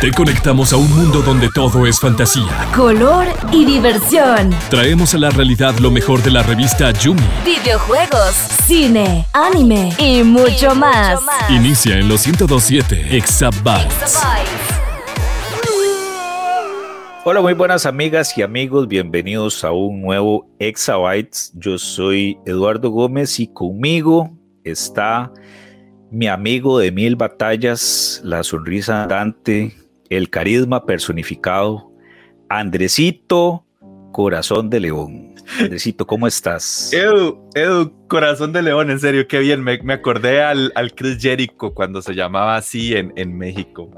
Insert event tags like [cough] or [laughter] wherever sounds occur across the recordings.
Te conectamos a un mundo donde todo es fantasía, color y diversión. Traemos a la realidad lo mejor de la revista Yumi. Videojuegos, cine, anime y mucho, más. Inicia en los 1027 Exabytes. Hola, muy buenas amigas y amigos, bienvenidos a un nuevo Exabytes. Yo soy Eduardo Gómez y conmigo está mi amigo de mil batallas, la sonrisa andante, el carisma personificado, Andresito, corazón de león. Andresito, ¿cómo estás? Edu, Edu, corazón de león, en serio, qué bien. Me, acordé al, al, Chris Jericho cuando se llamaba así en, en México.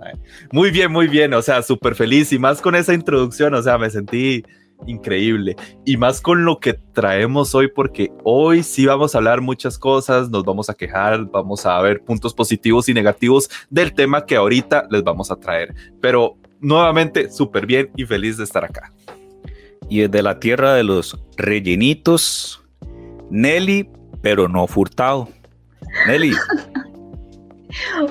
Muy bien, muy bien. O sea, súper feliz y más con esa introducción. O sea, me sentí increíble. Y más con lo que traemos hoy, porque hoy sí vamos a hablar muchas cosas, nos vamos a quejar, vamos a ver puntos positivos y negativos del tema que ahorita les vamos a traer. Pero nuevamente, súper bien y feliz de estar acá. Y desde la tierra de los rellenitos, Nelly, pero no furtado. Nelly. [laughs]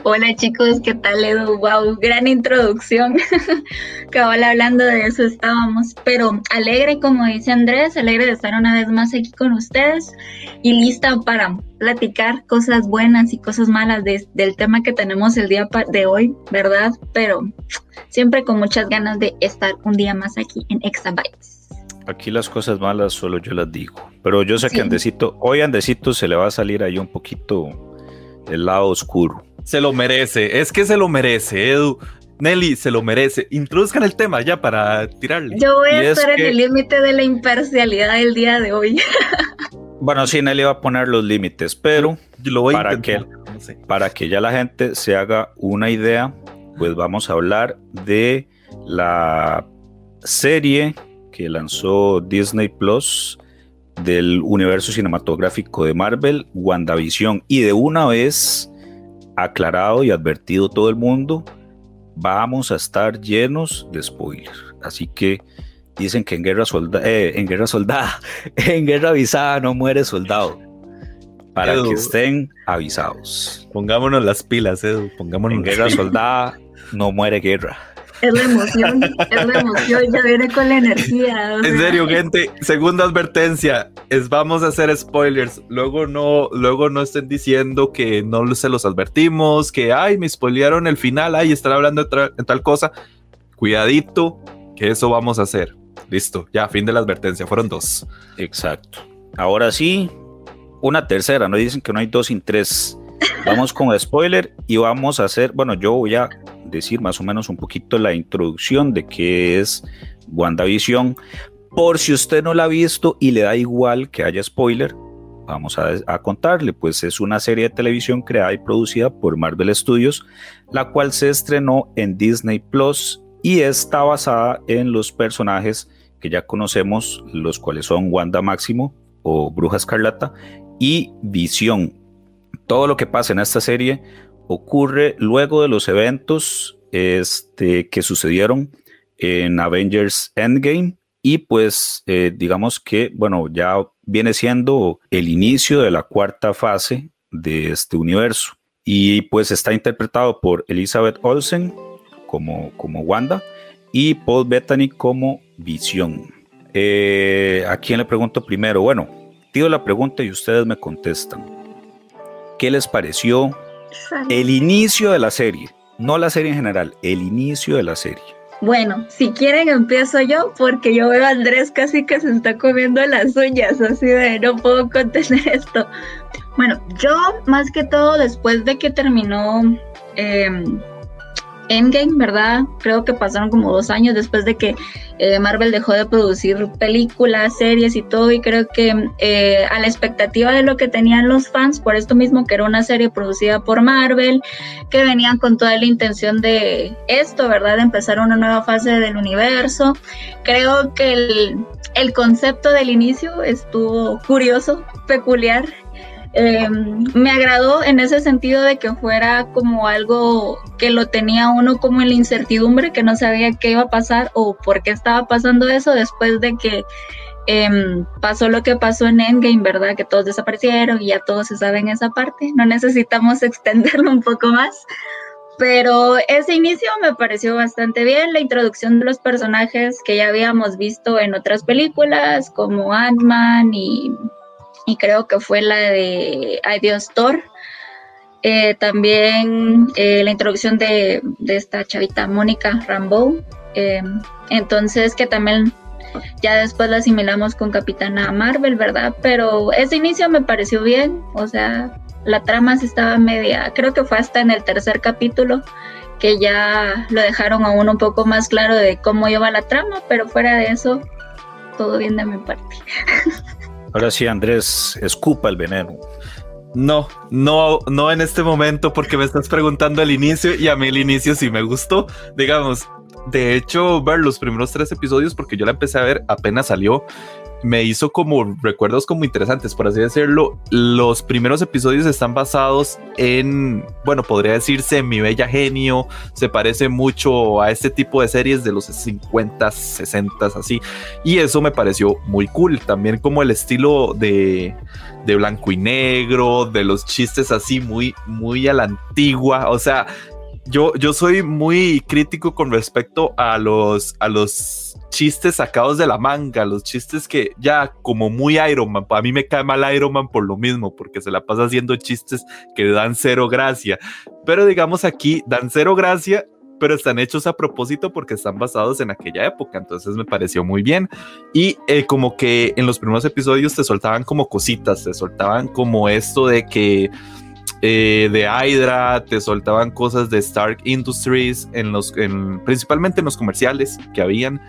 Hola chicos, ¿qué tal Edu? Wow, gran introducción. [laughs] Cabal hablando de eso estábamos, pero alegre, como dice Andrés, alegre de estar una vez más aquí con ustedes y lista para platicar cosas buenas y cosas malas del tema que tenemos el día de hoy, ¿verdad? Pero siempre con muchas ganas de estar un día más aquí en Exabytes. Aquí las cosas malas solo yo las digo, pero yo sé que Andesito, hoy Andesito se le va a salir ahí un poquito el lado oscuro. Se lo merece, es que se lo merece, Edu. Nelly se lo merece. Introduzcan el tema ya para tirarle. Yo voy a estar en el límite de la imparcialidad del día de hoy. [laughs] bueno, sí, Nelly va a poner los límites, pero lo voy para, que, para que ya la gente se haga una idea, pues vamos a hablar de la serie que lanzó Disney Plus del universo cinematográfico de Marvel, WandaVision. Y de una vez aclarado y advertido todo el mundo, vamos a estar llenos de spoilers. Así que dicen que en guerra, solda eh, en guerra soldada, [laughs] en guerra avisada no muere soldado. Para que estén avisados. Pongámonos las pilas, Edu. Pongámonos en guerra soldada no muere guerra. Es la emoción, es la emoción, ya viene con la energía. En serio, gente, segunda advertencia, es vamos a hacer spoilers. Luego no, luego no estén diciendo que no se los advertimos, que ay, me spoilearon el final, ay, están hablando de, tal cosa. Cuidadito, que eso vamos a hacer. Listo, ya, fin de la advertencia, fueron dos. Exacto. Ahora sí, una tercera, no dicen que no hay dos sin tres. Vamos con spoiler y vamos a hacer, bueno, yo voy a decir más o menos un poquito la introducción de qué es WandaVision. Por si usted no la ha visto y le da igual que haya spoiler, vamos a, contarle, pues es una serie de televisión creada y producida por Marvel Studios, la cual se estrenó en Disney Plus y está basada en los personajes que ya conocemos, los cuales son Wanda Máximo o Bruja Escarlata y Visión. Todo lo que pasa en esta serie ocurre luego de los eventos este, que sucedieron en Avengers Endgame y pues eh, digamos que, bueno, ya viene siendo el inicio de la cuarta fase de este universo y pues está interpretado por Elizabeth Olsen como, como Wanda y Paul Bettany como Visión. Eh, ¿A quién le pregunto primero? Bueno, pido la pregunta y ustedes me contestan. ¿Qué les pareció el inicio de la serie, no la serie en general, el inicio de la serie. Bueno, si quieren empiezo yo porque yo veo a Andrés casi que se está comiendo las uñas, así de no puedo [laughs] contener esto. Bueno, yo más que todo después de que terminó em, Endgame, ¿verdad? Creo que pasaron como dos años después de que eh, Marvel dejó de producir películas, series y todo, y creo que eh, a la expectativa de lo que tenían los fans, por esto mismo que era una serie producida por Marvel, que venían con toda la intención de esto, ¿verdad? De empezar una nueva fase del universo. Creo que el, el concepto del inicio estuvo curioso, peculiar, eh, me agradó en ese sentido de que fuera como algo que lo tenía uno como en la incertidumbre, que no sabía qué iba a pasar o por qué estaba pasando eso después de que em, pasó lo que pasó en Endgame, ¿verdad? Que todos desaparecieron y ya todos se saben esa parte. No necesitamos [laughs] extenderlo un poco más. Pero ese inicio me pareció bastante bien, la introducción de los personajes que ya habíamos visto en otras películas, como Ant-Man y, y, creo que fue la de Ay Dios Thor. Eh, también eh, la introducción de, de, esta chavita Mónica Rambeau. Eh, entonces, que también ya después la asimilamos con Capitana Marvel, ¿verdad? Pero ese inicio me pareció bien, o sea, la trama se estaba media, creo que fue hasta en el tercer capítulo que ya lo dejaron a uno un poco más claro de cómo iba la trama, pero fuera de eso, todo bien de mi parte. [laughs] Ahora sí, Andrés, escupa el veneno. No, no, no en este momento porque me estás preguntando el inicio y a mí el inicio sí me gustó. Digamos, de hecho, ver los primeros tres episodios, porque yo la empecé a ver apenas salió, me hizo como recuerdos como interesantes, por así decirlo. Los primeros episodios están basados en, bueno, podría decirse Mi Bella Genio, se parece mucho a este tipo de series de los 50, 60, así. Y eso me pareció muy cool. También como el estilo de, de blanco y negro, de los chistes así muy, muy a la antigua. O sea, yo, yo soy muy crítico con respecto a los, a los chistes sacados de la manga, los chistes que ya como muy Iron Man, a mí me cae mal Iron Man por lo mismo, porque se la pasa haciendo chistes que dan cero gracia. Pero digamos aquí dan cero gracia, pero están hechos a propósito porque están basados en aquella época, entonces me pareció muy bien. Y eh, como que en los primeros episodios te soltaban como cositas, te soltaban como esto de que eh, de Hydra, te soltaban cosas de Stark Industries, en los, principalmente en los comerciales que habían.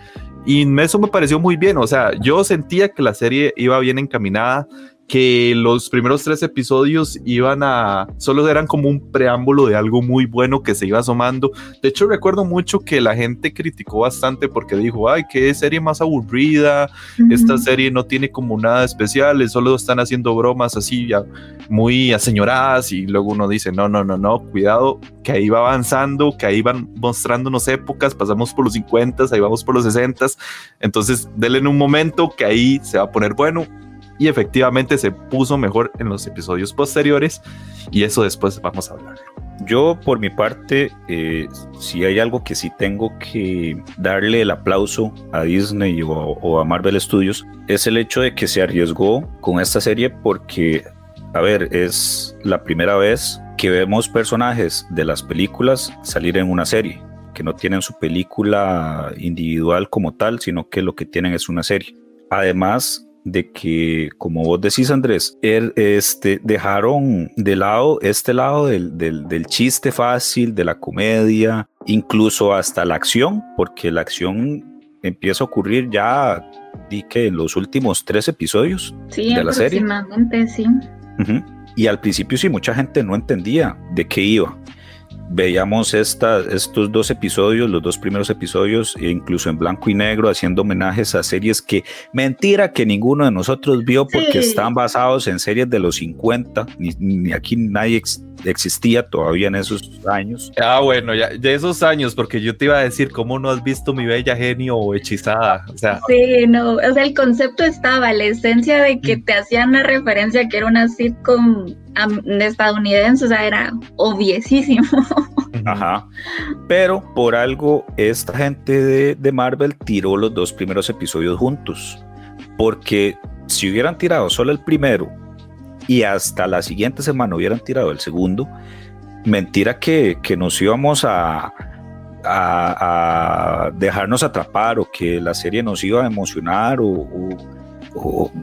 Y eso me pareció muy bien, o sea, yo sentía que la serie iba bien encaminada, que los primeros tres episodios iban a, solo eran como un preámbulo de algo muy bueno que se iba asomando. De hecho, recuerdo mucho que la gente criticó bastante porque dijo, ay, qué serie más aburrida, esta serie no tiene como nada especial, solo están haciendo bromas así ya muy aseñoradas y luego uno dice, no, no, no, no, cuidado, que ahí va avanzando, que ahí van mostrándonos épocas, pasamos por los 50, ahí vamos por los 60, entonces denle en un momento que ahí se va a poner bueno y efectivamente se puso mejor en los episodios posteriores y eso después vamos a hablar. Yo por mi parte, eh, si hay algo que sí tengo que darle el aplauso a Disney o, o, a Marvel Studios, es el hecho de que se arriesgó con esta serie porque, a ver, es la primera vez que vemos personajes de las películas salir en una serie, que no tienen su película individual como tal, sino que lo que tienen es una serie. Además, de que, como vos decís, Andrés, er, este, dejaron de lado este lado del, del, chiste fácil, de la comedia, incluso hasta la acción, porque la acción empieza a ocurrir ya, di que en los últimos tres episodios de la serie. Sí. Y al principio sí, mucha gente no entendía de qué iba veíamos esta, estos dos episodios, los dos primeros episodios, e incluso en blanco y negro, haciendo homenajes a series que, mentira, que ninguno de nosotros vio porque están basados en series de los 50, ni, ni aquí nadie existía todavía en esos años. Ah, bueno, ya de esos años, porque yo te iba a decir, ¿cómo no has visto mi bella genio o hechizada? O sea, sí, no, o sea, el concepto estaba, la esencia de que mm. te hacían la referencia que era una sitcom estadounidense, o sea, era obviesísimo. Ajá. Pero por algo, esta gente de, de Marvel tiró los dos primeros episodios juntos. Porque si hubieran tirado solo el primero y hasta la siguiente semana hubieran tirado el segundo, mentira que, que nos íbamos a, a, dejarnos atrapar o que la serie nos iba a emocionar o, o,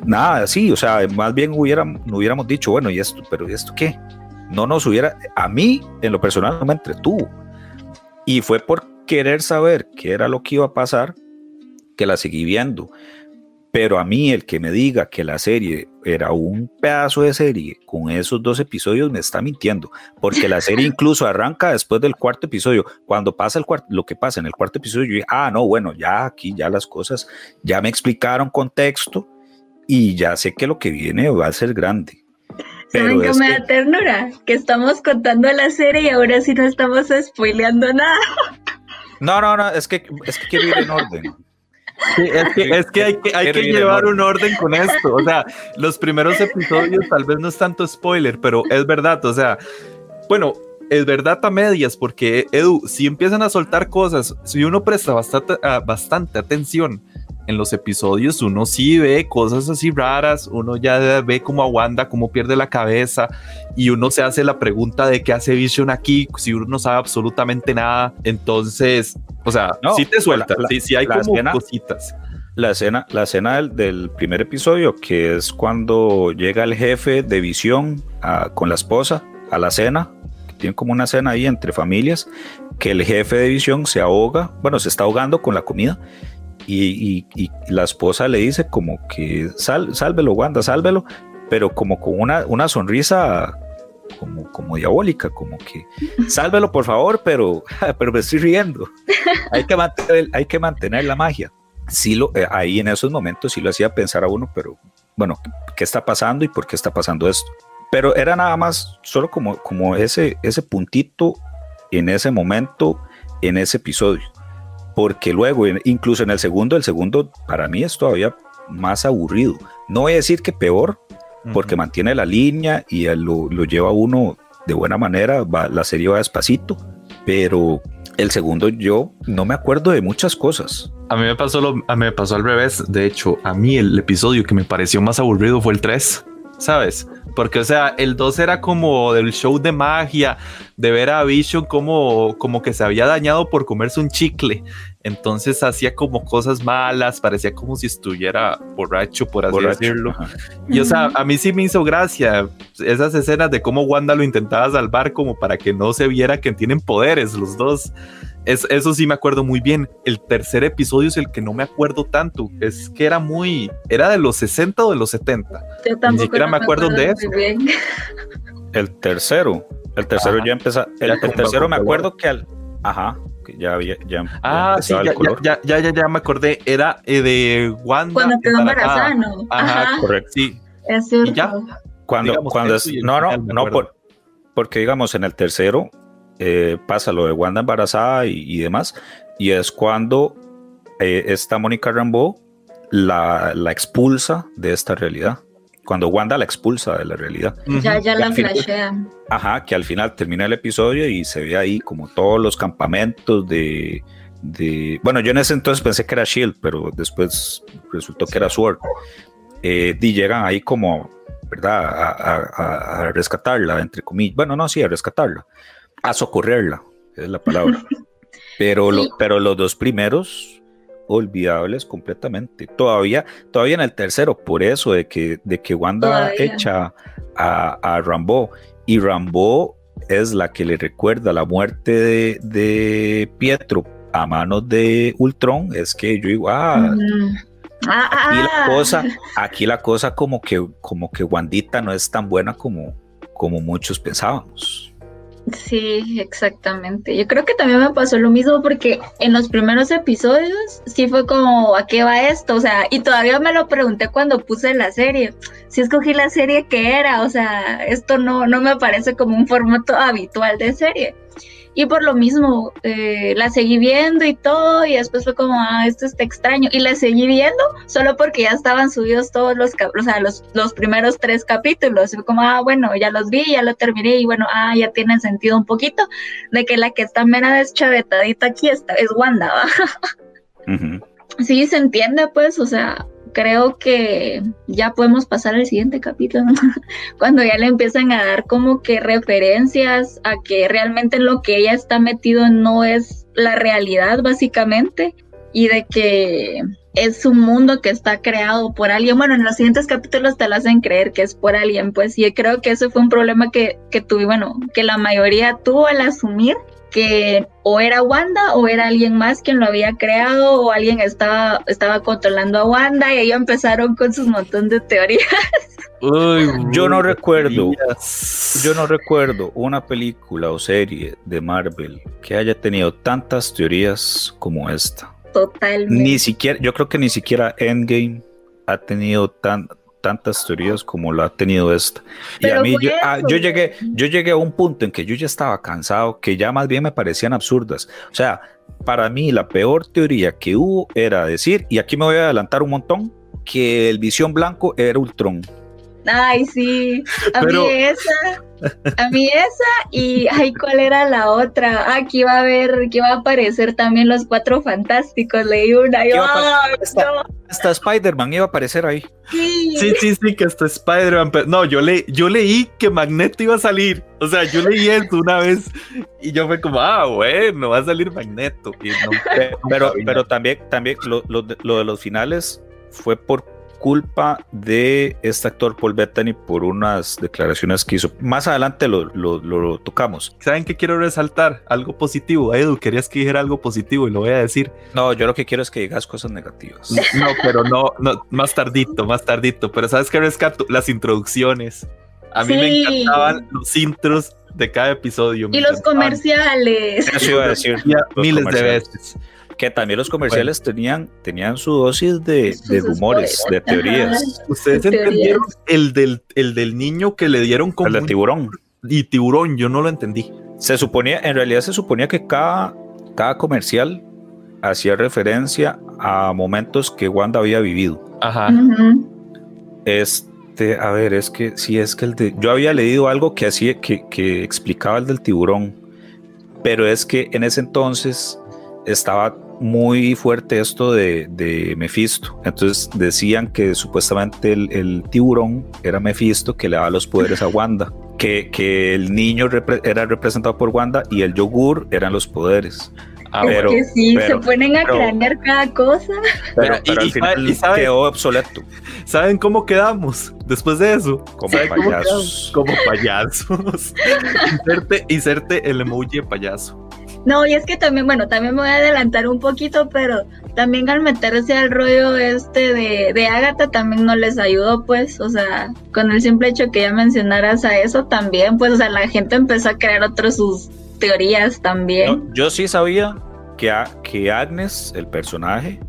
nada así, o sea, más bien hubiéramos, hubiéramos dicho, bueno, ¿y esto? ¿Pero ¿y esto qué? No nos hubiera, a mí en lo personal no me entretuvo. Y fue por querer saber qué era lo que iba a pasar que la seguí viendo. Pero a mí el que me diga que la serie era un pedazo de serie con esos dos episodios me está mintiendo, porque la serie incluso [laughs] arranca después del cuarto episodio. Cuando pasa el cuarto, lo que pasa en el cuarto episodio, yo dije, ah, no, bueno, ya aquí ya las cosas ya me explicaron contexto y ya sé que lo que viene va a ser grande. ¿Saben que me da ternura? Que estamos contando la serie y ahora sí no estamos spoileando nada. No, no, no, es que, es que quiero ir en orden es que, hay que, hay que llevar un orden con esto. O sea, los primeros episodios tal vez no es tanto spoiler, pero es verdad. O sea, bueno, es verdad a medias, porque Edu, si empiezan a soltar cosas, si uno presta bastante, bastante atención en los episodios, uno sí ve cosas así raras, uno ya ve cómo aguanta, cómo pierde la cabeza, y uno se hace la pregunta de qué hace Vision aquí, si uno no sabe absolutamente nada. Entonces, o sea, No, sí te suelta, la- sí, sí hay como escena- cositas. La escena, la escena del, del primer episodio, que es cuando llega el jefe de visión a- con la esposa a la cena, que tienen como una cena ahí entre familias, que el jefe de visión se ahoga, bueno, se está ahogando con la comida, y, la esposa le dice como que Sal, sálvelo, Wanda, sálvelo, pero como con una, una sonrisa como, como diabólica, como que sálvelo por favor, pero, [laughs] pero me estoy riendo. Hay que mantener, hay que mantener la magia sí lo, eh, ahí en esos momentos sí lo hacía pensar a uno, pero bueno, ¿qué está pasando y por qué está pasando esto? Pero era nada más solo como, como ese, ese puntito en ese momento, en ese episodio. Porque luego, incluso en el segundo, el segundo para mí es todavía más aburrido. No voy a decir que peor, porque mantiene la línea y lo, lo lleva uno de buena manera, va, la serie va despacito, pero el segundo yo no me acuerdo de muchas cosas. A mí me pasó lo, a mí me pasó al revés. De hecho, a mí el episodio que me pareció más aburrido fue el 3, ¿sabes? Porque, o sea, el 2 era como del show de magia, de ver a Vision como, como que se había dañado por comerse un chicle. Entonces hacía como cosas malas, parecía como si estuviera borracho, por así Borracho, decirlo. ajá. Y o sea, a mí sí me hizo gracia esas escenas de cómo Wanda lo intentaba salvar como para que no se viera que tienen poderes los dos. Es, eso sí me acuerdo muy bien. El tercer episodio es el que no me acuerdo tanto. Es que era muy... ¿Era de los 60 o de los 70? Yo tampoco siquiera no me acuerdo de muy eso. bien. El tercero, el tercero Ajá. ya empezó, el, Ya tercero me acuerdo que al, ajá, que ya había, ya, ya Ah, sí, ya, color. ya, ya, ya, ya me acordé. Era eh, de Wanda. Cuando quedó embarazada. embarazada, ¿no? Ajá, Ajá, Correcto. Sí, es cierto. y ya. Cuando, digamos, cuando es, no, no, no, acuerdo. por, porque digamos en el tercero eh, pasa lo de Wanda embarazada y, y demás, y es cuando eh, esta Mónica Rambeau la, la expulsa de esta realidad. Cuando Wanda la expulsa de la realidad. Ya, ya la flashean. Ajá, que al final termina el episodio y se ve ahí como todos los campamentos de, de- bueno, yo en ese entonces pensé que era Shield, pero después resultó que era Sword. Eh, y llegan ahí como, ¿verdad? A, a- a- a rescatarla, entre comillas. Bueno, no, sí, a rescatarla, a socorrerla, es la palabra. [laughs] Pero, lo- pero los dos primeros, olvidables completamente. Todavía, todavía en el tercero, por eso de que, de que Wanda Todavía. echa a, a Rambo y Rambo es la que le recuerda la muerte de, de Pietro a manos de Ultron. Es que yo digo, ah. Ah, aquí la ah. cosa, aquí la cosa como que, como que Wandita no es tan buena como, como muchos pensábamos. Sí, exactamente. Yo creo que también me pasó lo mismo porque en los primeros episodios sí fue como, ¿a qué va esto? O sea, y todavía me lo pregunté cuando puse la serie. Si escogí la serie que era, o sea, esto no, no me parece como un formato habitual de serie. Y por lo mismo, eh, la seguí viendo y todo, y después fue como, ah, esto está extraño. Y la seguí viendo solo porque ya estaban subidos todos los, o sea, los, los primeros tres capítulos. Y fue como, ah, bueno, ya los vi, ya lo terminé, y bueno, ah, ya tienen sentido un poquito de que la que está mera deschavetadita aquí está, es Wanda, [laughs] ¿va? Sí, se entiende, pues, o sea, creo que ya podemos pasar al siguiente capítulo, [laughs] cuando ya le empiezan a dar como que referencias a que realmente lo que ella está metido no es la realidad, básicamente, y de que es un mundo que está creado por alguien. Bueno, en los siguientes capítulos te lo hacen creer que es por alguien, pues, y creo que ese fue un problema que, que tuve, bueno, que la mayoría tuvo al asumir que o era Wanda o era alguien más quien lo había creado o alguien estaba, estaba controlando a Wanda y ellos empezaron con sus montón de teorías. Uy, Yo no recuerdo. Yo no recuerdo una película o serie de Marvel que haya tenido tantas teorías como esta. Totalmente. Ni siquiera, yo creo que ni siquiera Endgame ha tenido tan, tantas teorías como la ha tenido esta. Y a mí, yo, ah, yo llegué, yo llegué a un punto en que yo ya estaba cansado, que ya más bien me parecían absurdas. O sea, para mí la peor teoría que hubo era decir, y aquí me voy a adelantar un montón, que el visión blanco era Ultron. Ay, sí. A Pero- mí esa. A mí esa y ay, ¿cuál era la otra? Ah, que iba a haber, que iba a aparecer también los cuatro fantásticos. Leí una. y Yo, Iba a Esta- no, Hasta Spider-Man iba a aparecer ahí. sí. Sí, sí, sí, que hasta Spider-Man. pero- No, yo, le, yo leí que Magneto iba a salir. O sea, yo leí eso una vez y yo fue como, ah, bueno, va a salir Magneto. Y no, Pe- [laughs] Pero, pero también, también lo, lo de, lo de los finales fue por culpa de este actor Paul Bettany por unas declaraciones que hizo. Más adelante lo, lo- lo tocamos. ¿Saben qué quiero resaltar? Algo positivo. Edu, querías que dijera algo positivo y lo voy a decir. No, yo lo que quiero es que digas cosas negativas. [laughs] No, pero no, no, más tardito, más tardito. Pero ¿sabes qué rescato? Las introducciones. A mí me encantaban los intros de cada episodio. Y los encantaban. comerciales. Eso iba a decir. Miles de veces. Que también los comerciales tenían, tenían su dosis de, rumores, de teorías. ¿Ustedes Teorías. entendieron el del, el del niño que le dieron como El de tiburón. y tiburón? Yo no lo entendí. Se suponía, en realidad se suponía que cada, cada comercial hacía referencia a momentos que Wanda había vivido. Ajá. Este, a ver, es que sí, es que el de. Yo había leído algo que hacía, que, que explicaba el del tiburón, pero es que en ese entonces estaba muy fuerte esto de, de Mephisto. Entonces decían que supuestamente el, el tiburón era Mephisto que le daba los poderes a Wanda. Que, que el niño repre- era representado por Wanda y el yogur eran los poderes. Ah, es pero- que sí, pero- se ponen a cranear cada cosa. Pero, Pero, pero y- al final y sabe- quedó obsoleto ¿Saben cómo quedamos después de eso? como ¿Saben cómo payasos. Como payasos. [laughs] inserte, inserte el emoji de payaso. No, y es que también, bueno, también me voy a adelantar un poquito, pero también al meterse al rollo este de, de Agatha también no les ayudó, pues, o sea, con el simple hecho que ya mencionaras a eso también, pues, o sea, la gente empezó a crear otras sus teorías también. No, yo sí sabía que, a- que Agnes, el personaje,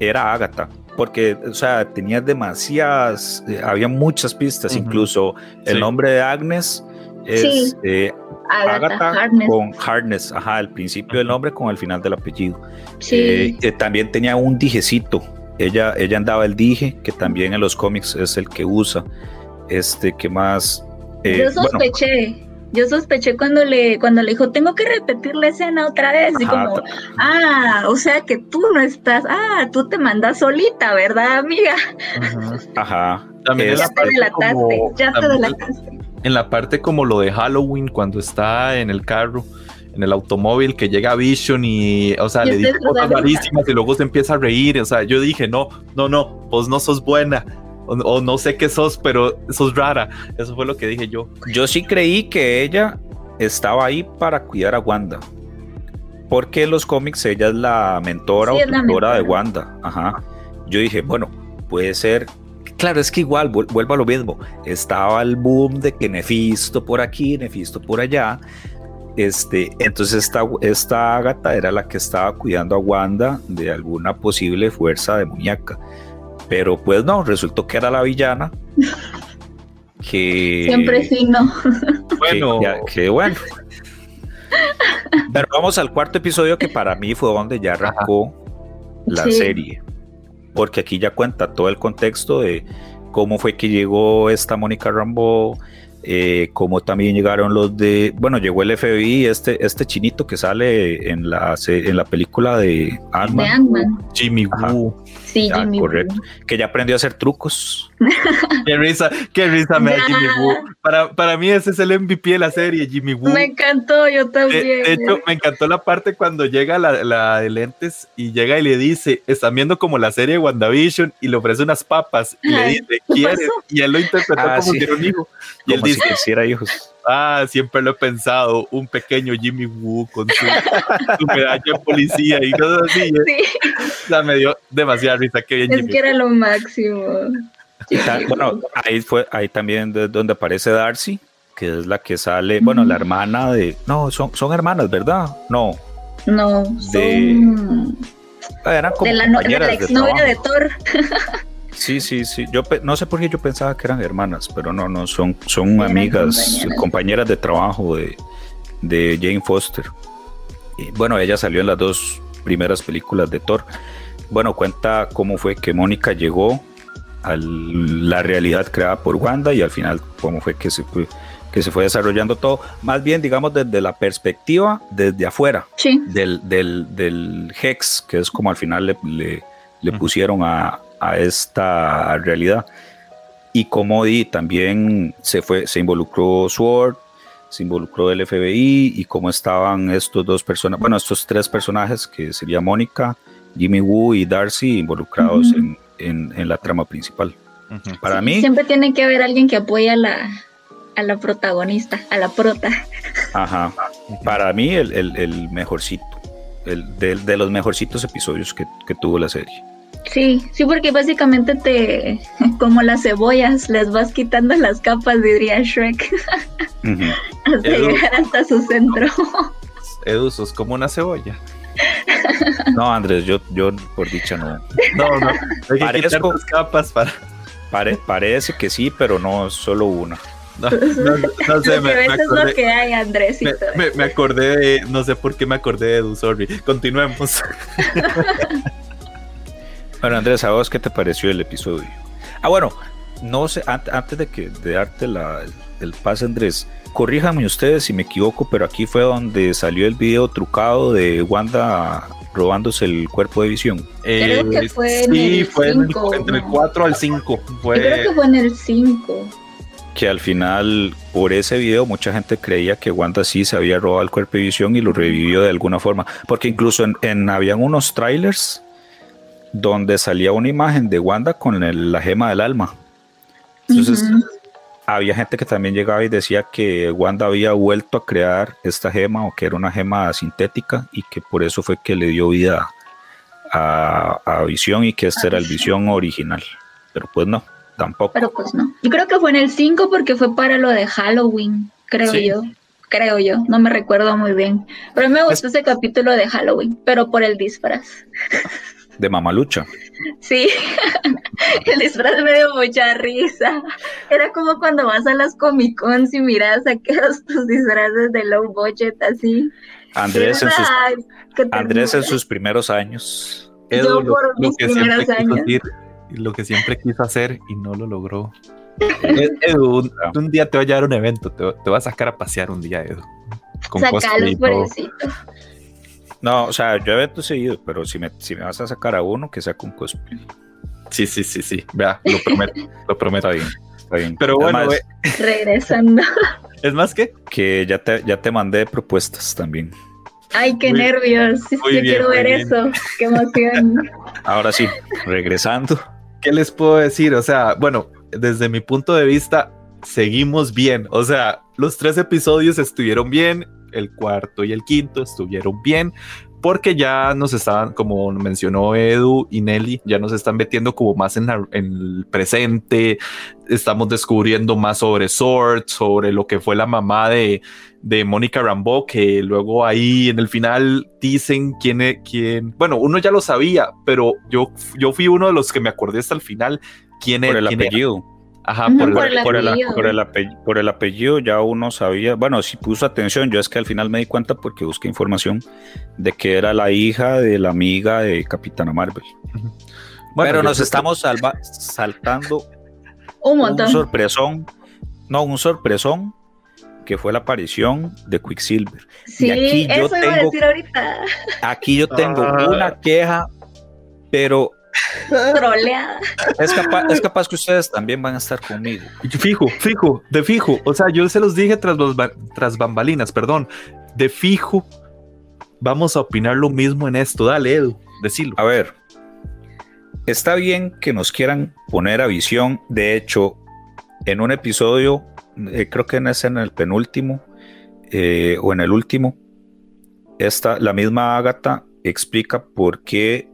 era Agatha. Porque, o sea, tenía demasiadas, eh, había muchas pistas, incluso el Sí. nombre de Agnes es Sí. eh, Agatha, Agatha Harkness, con Harness, ajá, el principio del nombre con el final del apellido. sí. Eh, eh, también tenía un dijecito. Ella, ella andaba el dije, que también en los cómics es el que usa. Este, que más? Eh, yo bueno, sospeché, yo sospeché cuando le, cuando le dijo, tengo que repetir la escena otra vez, y ajá, como, ah, o sea que tú no estás, ah, tú te mandas solita, ¿verdad, amiga? ajá. También Es- la Ya te parte delataste, como- ya te también delataste. En la parte como lo de Halloween cuando está en el carro, en el automóvil, que llega Vision y, o sea, Y le dice cosas rarísimas y luego se empieza a reír, o sea, yo dije, no, no, no, vos no sos buena, o, o no sé qué sos, pero sos rara, eso fue lo que dije yo. Yo sí creí que ella estaba ahí para cuidar a Wanda. Porque en los cómics ella es la mentora Sí, o tutora de mentora. Wanda. Ajá. Yo dije, bueno, puede ser. Claro, es que igual, vuel- vuelvo a lo mismo. Estaba el boom de que Nefisto por aquí, Nefisto por allá. Este, entonces esta, esta Agatha era la que estaba cuidando a Wanda de alguna posible fuerza demoníaca. Pero pues no, resultó que era la villana. [laughs] Que Siempre sí, no. [laughs] Bueno, que, bueno. Pero vamos al cuarto episodio que para mí fue donde ya arrancó la Sí. serie. Porque aquí ya cuenta todo el contexto de cómo fue que llegó esta Mónica Rambo, eh, cómo también llegaron los de, bueno, llegó el FBI, este, este chinito que sale en la, en la película de De Ant-Man, Ant-Man. Jimmy Ajá. Woo. Sí, Ah, Jimmy. correcto. Woo. que ya aprendió a hacer trucos. [laughs] Qué risa, qué risa me da. Jimmy Woo. Para, para mí ese es el MVP de la serie, Jimmy Woo. Me encantó, yo De, también. de hecho, me encantó la parte cuando llega la, la de lentes y llega y le dice, están viendo como la serie de WandaVision y le ofrece unas papas y le Ay, dice, ¿qué ¿quieres? Y él lo interpretó Ah, como sí. si era un hijo. Y él Si quisiera [laughs] hijos. ah, siempre lo he pensado, un pequeño Jimmy Woo con su, su medalla de policía y cosas así. ¿eh? Sí, O sea, me dio demasiada risa, qué bien es Jimmy que era lo máximo. Bueno, ahí fue ahí también de donde aparece Darcy, que es la que sale, bueno, la hermana de, no, son, son hermanas, ¿verdad? No, No, De- son eran como de la, no- de la compañeras de exnovia de. Thor. [laughs] Sí, sí, sí. Yo no sé por qué yo pensaba que eran hermanas, pero no, no, son, son Eran amigas, compañeras. compañeras. de trabajo de, de Jane Foster. Y bueno, ella salió en las dos primeras películas de Thor. Bueno, cuenta cómo fue que Mónica llegó a la realidad creada por Wanda y al final cómo fue que se fue, que se fue desarrollando todo, más bien digamos desde la perspectiva desde afuera Sí. del, del, del Hex, que es como al final le, le- pusieron a, a esta realidad. Y como di, también se fue, se involucró Sword, se involucró el FBI y cómo estaban estos dos personas, bueno, estos tres personajes que sería Mónica, Jimmy Woo y Darcy involucrados en, en- en la trama principal. Para Sí, mí, Siempre tiene que haber alguien que apoye a la, a la protagonista, a la prota. ajá, para mí el, el- el mejorcito, el, de, de los mejorcitos episodios que, que tuvo la serie. Sí, sí, porque básicamente te, [laughs] como las cebollas, les vas quitando las capas, diría Shrek, [laughs] hasta Edu. llegar hasta su centro. [laughs] Edu, sos como una cebolla. No, Andrés, yo, yo por dicha no. No, no. Hay que quitar Parezco- tus capas para. Pare- parece que sí, pero no solo una. No, no, no sé, me, que me es lo acordé, que hay, me- me- me acordé de. No sé por qué me acordé de Edu, sorry. Continuemos. Bueno, Andrés, ¿a vos qué te pareció el episodio? Ah, bueno, no sé, an- antes de que de darte la, el, el pase, Andrés, corríjame ustedes si me equivoco, pero aquí fue donde salió el video trucado de Wanda robándose el cuerpo de visión. Creo que fue en sí, el fue en el- cinco, entre el ¿no? 4 al 5. Yo Fue, creo que fue en el 5. Que al final, por ese video, mucha gente creía que Wanda sí se había robado el cuerpo de visión y lo revivió de alguna forma. Porque incluso en, en- habían unos trailers donde salía una imagen de Wanda con el- la gema del alma. Entonces, había gente que también llegaba y decía que Wanda había vuelto a crear esta gema o que era una gema sintética y que por eso fue que le dio vida a, a Visión y que este era el Visión original. Pero pues no, tampoco. Pero pues no. Yo creo que fue en el 5 porque fue para lo de Halloween, creo Sí. yo. Creo yo, no me recuerdo muy bien. Pero me gustó ese capítulo de Halloween, pero por el disfraz. [laughs] De Mamalucha. Sí, [laughs] el disfraz me dio mucha risa. Era como cuando vas a las Comic Cons y miras aquellos [laughs] tus disfraces de low budget así. Andrés en sus, Ay, Andrés en sus primeros años. Edu, yo lo, por lo mis que siempre primeros quiso años. decir, lo que siempre quiso hacer y no lo logró. Eh, Edu, un, [laughs] un día te voy a llevar a un evento, te, te voy a sacar a pasear un día, Edu. Con Sacalo, cosplay y todo. pobrecito. No, o sea, yo eventos seguido, pero si me, si me vas a sacar a uno, que saque un cosplay. Sí, sí, sí, sí. Vea, lo prometo, [laughs] lo prometo. Está bien, está bien. Pero bueno, ve, Regresando. [laughs] es más que que ya te, ya te mandé propuestas también. Ay, qué Muy- nervios. Sí, muy yo bien, quiero muy ver bien. eso. Qué emoción. [laughs] Ahora sí, regresando. ¿Qué les puedo decir? O sea, bueno, desde mi punto de vista, seguimos bien. O sea, los tres episodios estuvieron bien, el cuarto y el quinto estuvieron bien, porque ya nos estaban, como mencionó Edu y Nelly, ya nos están metiendo como más en, la- en el presente. Estamos descubriendo más sobre Sword, sobre lo que fue la mamá de, de Mónica Rambeau, que luego ahí en el final dicen quién es quién. Bueno, uno ya lo sabía, pero yo, yo fui uno de los que me acordé hasta el final quién Por es el quién era. Ajá, por el, por el por, el, apellido. por, el apellido, por el apellido ya uno sabía, bueno, si puso atención, yo es que al final me di cuenta porque busqué información de que era la hija de la amiga de Capitana Marvel. Bueno, Pero nos estamos salva- saltando [laughs] Un un montón. sorpresón, no, un sorpresón que fue la aparición de Quicksilver. Sí, aquí yo eso iba a decir ahorita. Aquí yo tengo Ah. una queja, pero Troleada. es capaz, es capaz que ustedes también van a estar conmigo. Fijo, fijo, de fijo. O sea, yo se los dije tras, tras bambalinas, perdón. De fijo, vamos a opinar lo mismo en esto. Dale, Edu, decilo. A ver, está bien que nos quieran poner a visión. De hecho, en un episodio, eh, creo que no es en el penúltimo eh, o en el último, esta, la misma Agatha explica por qué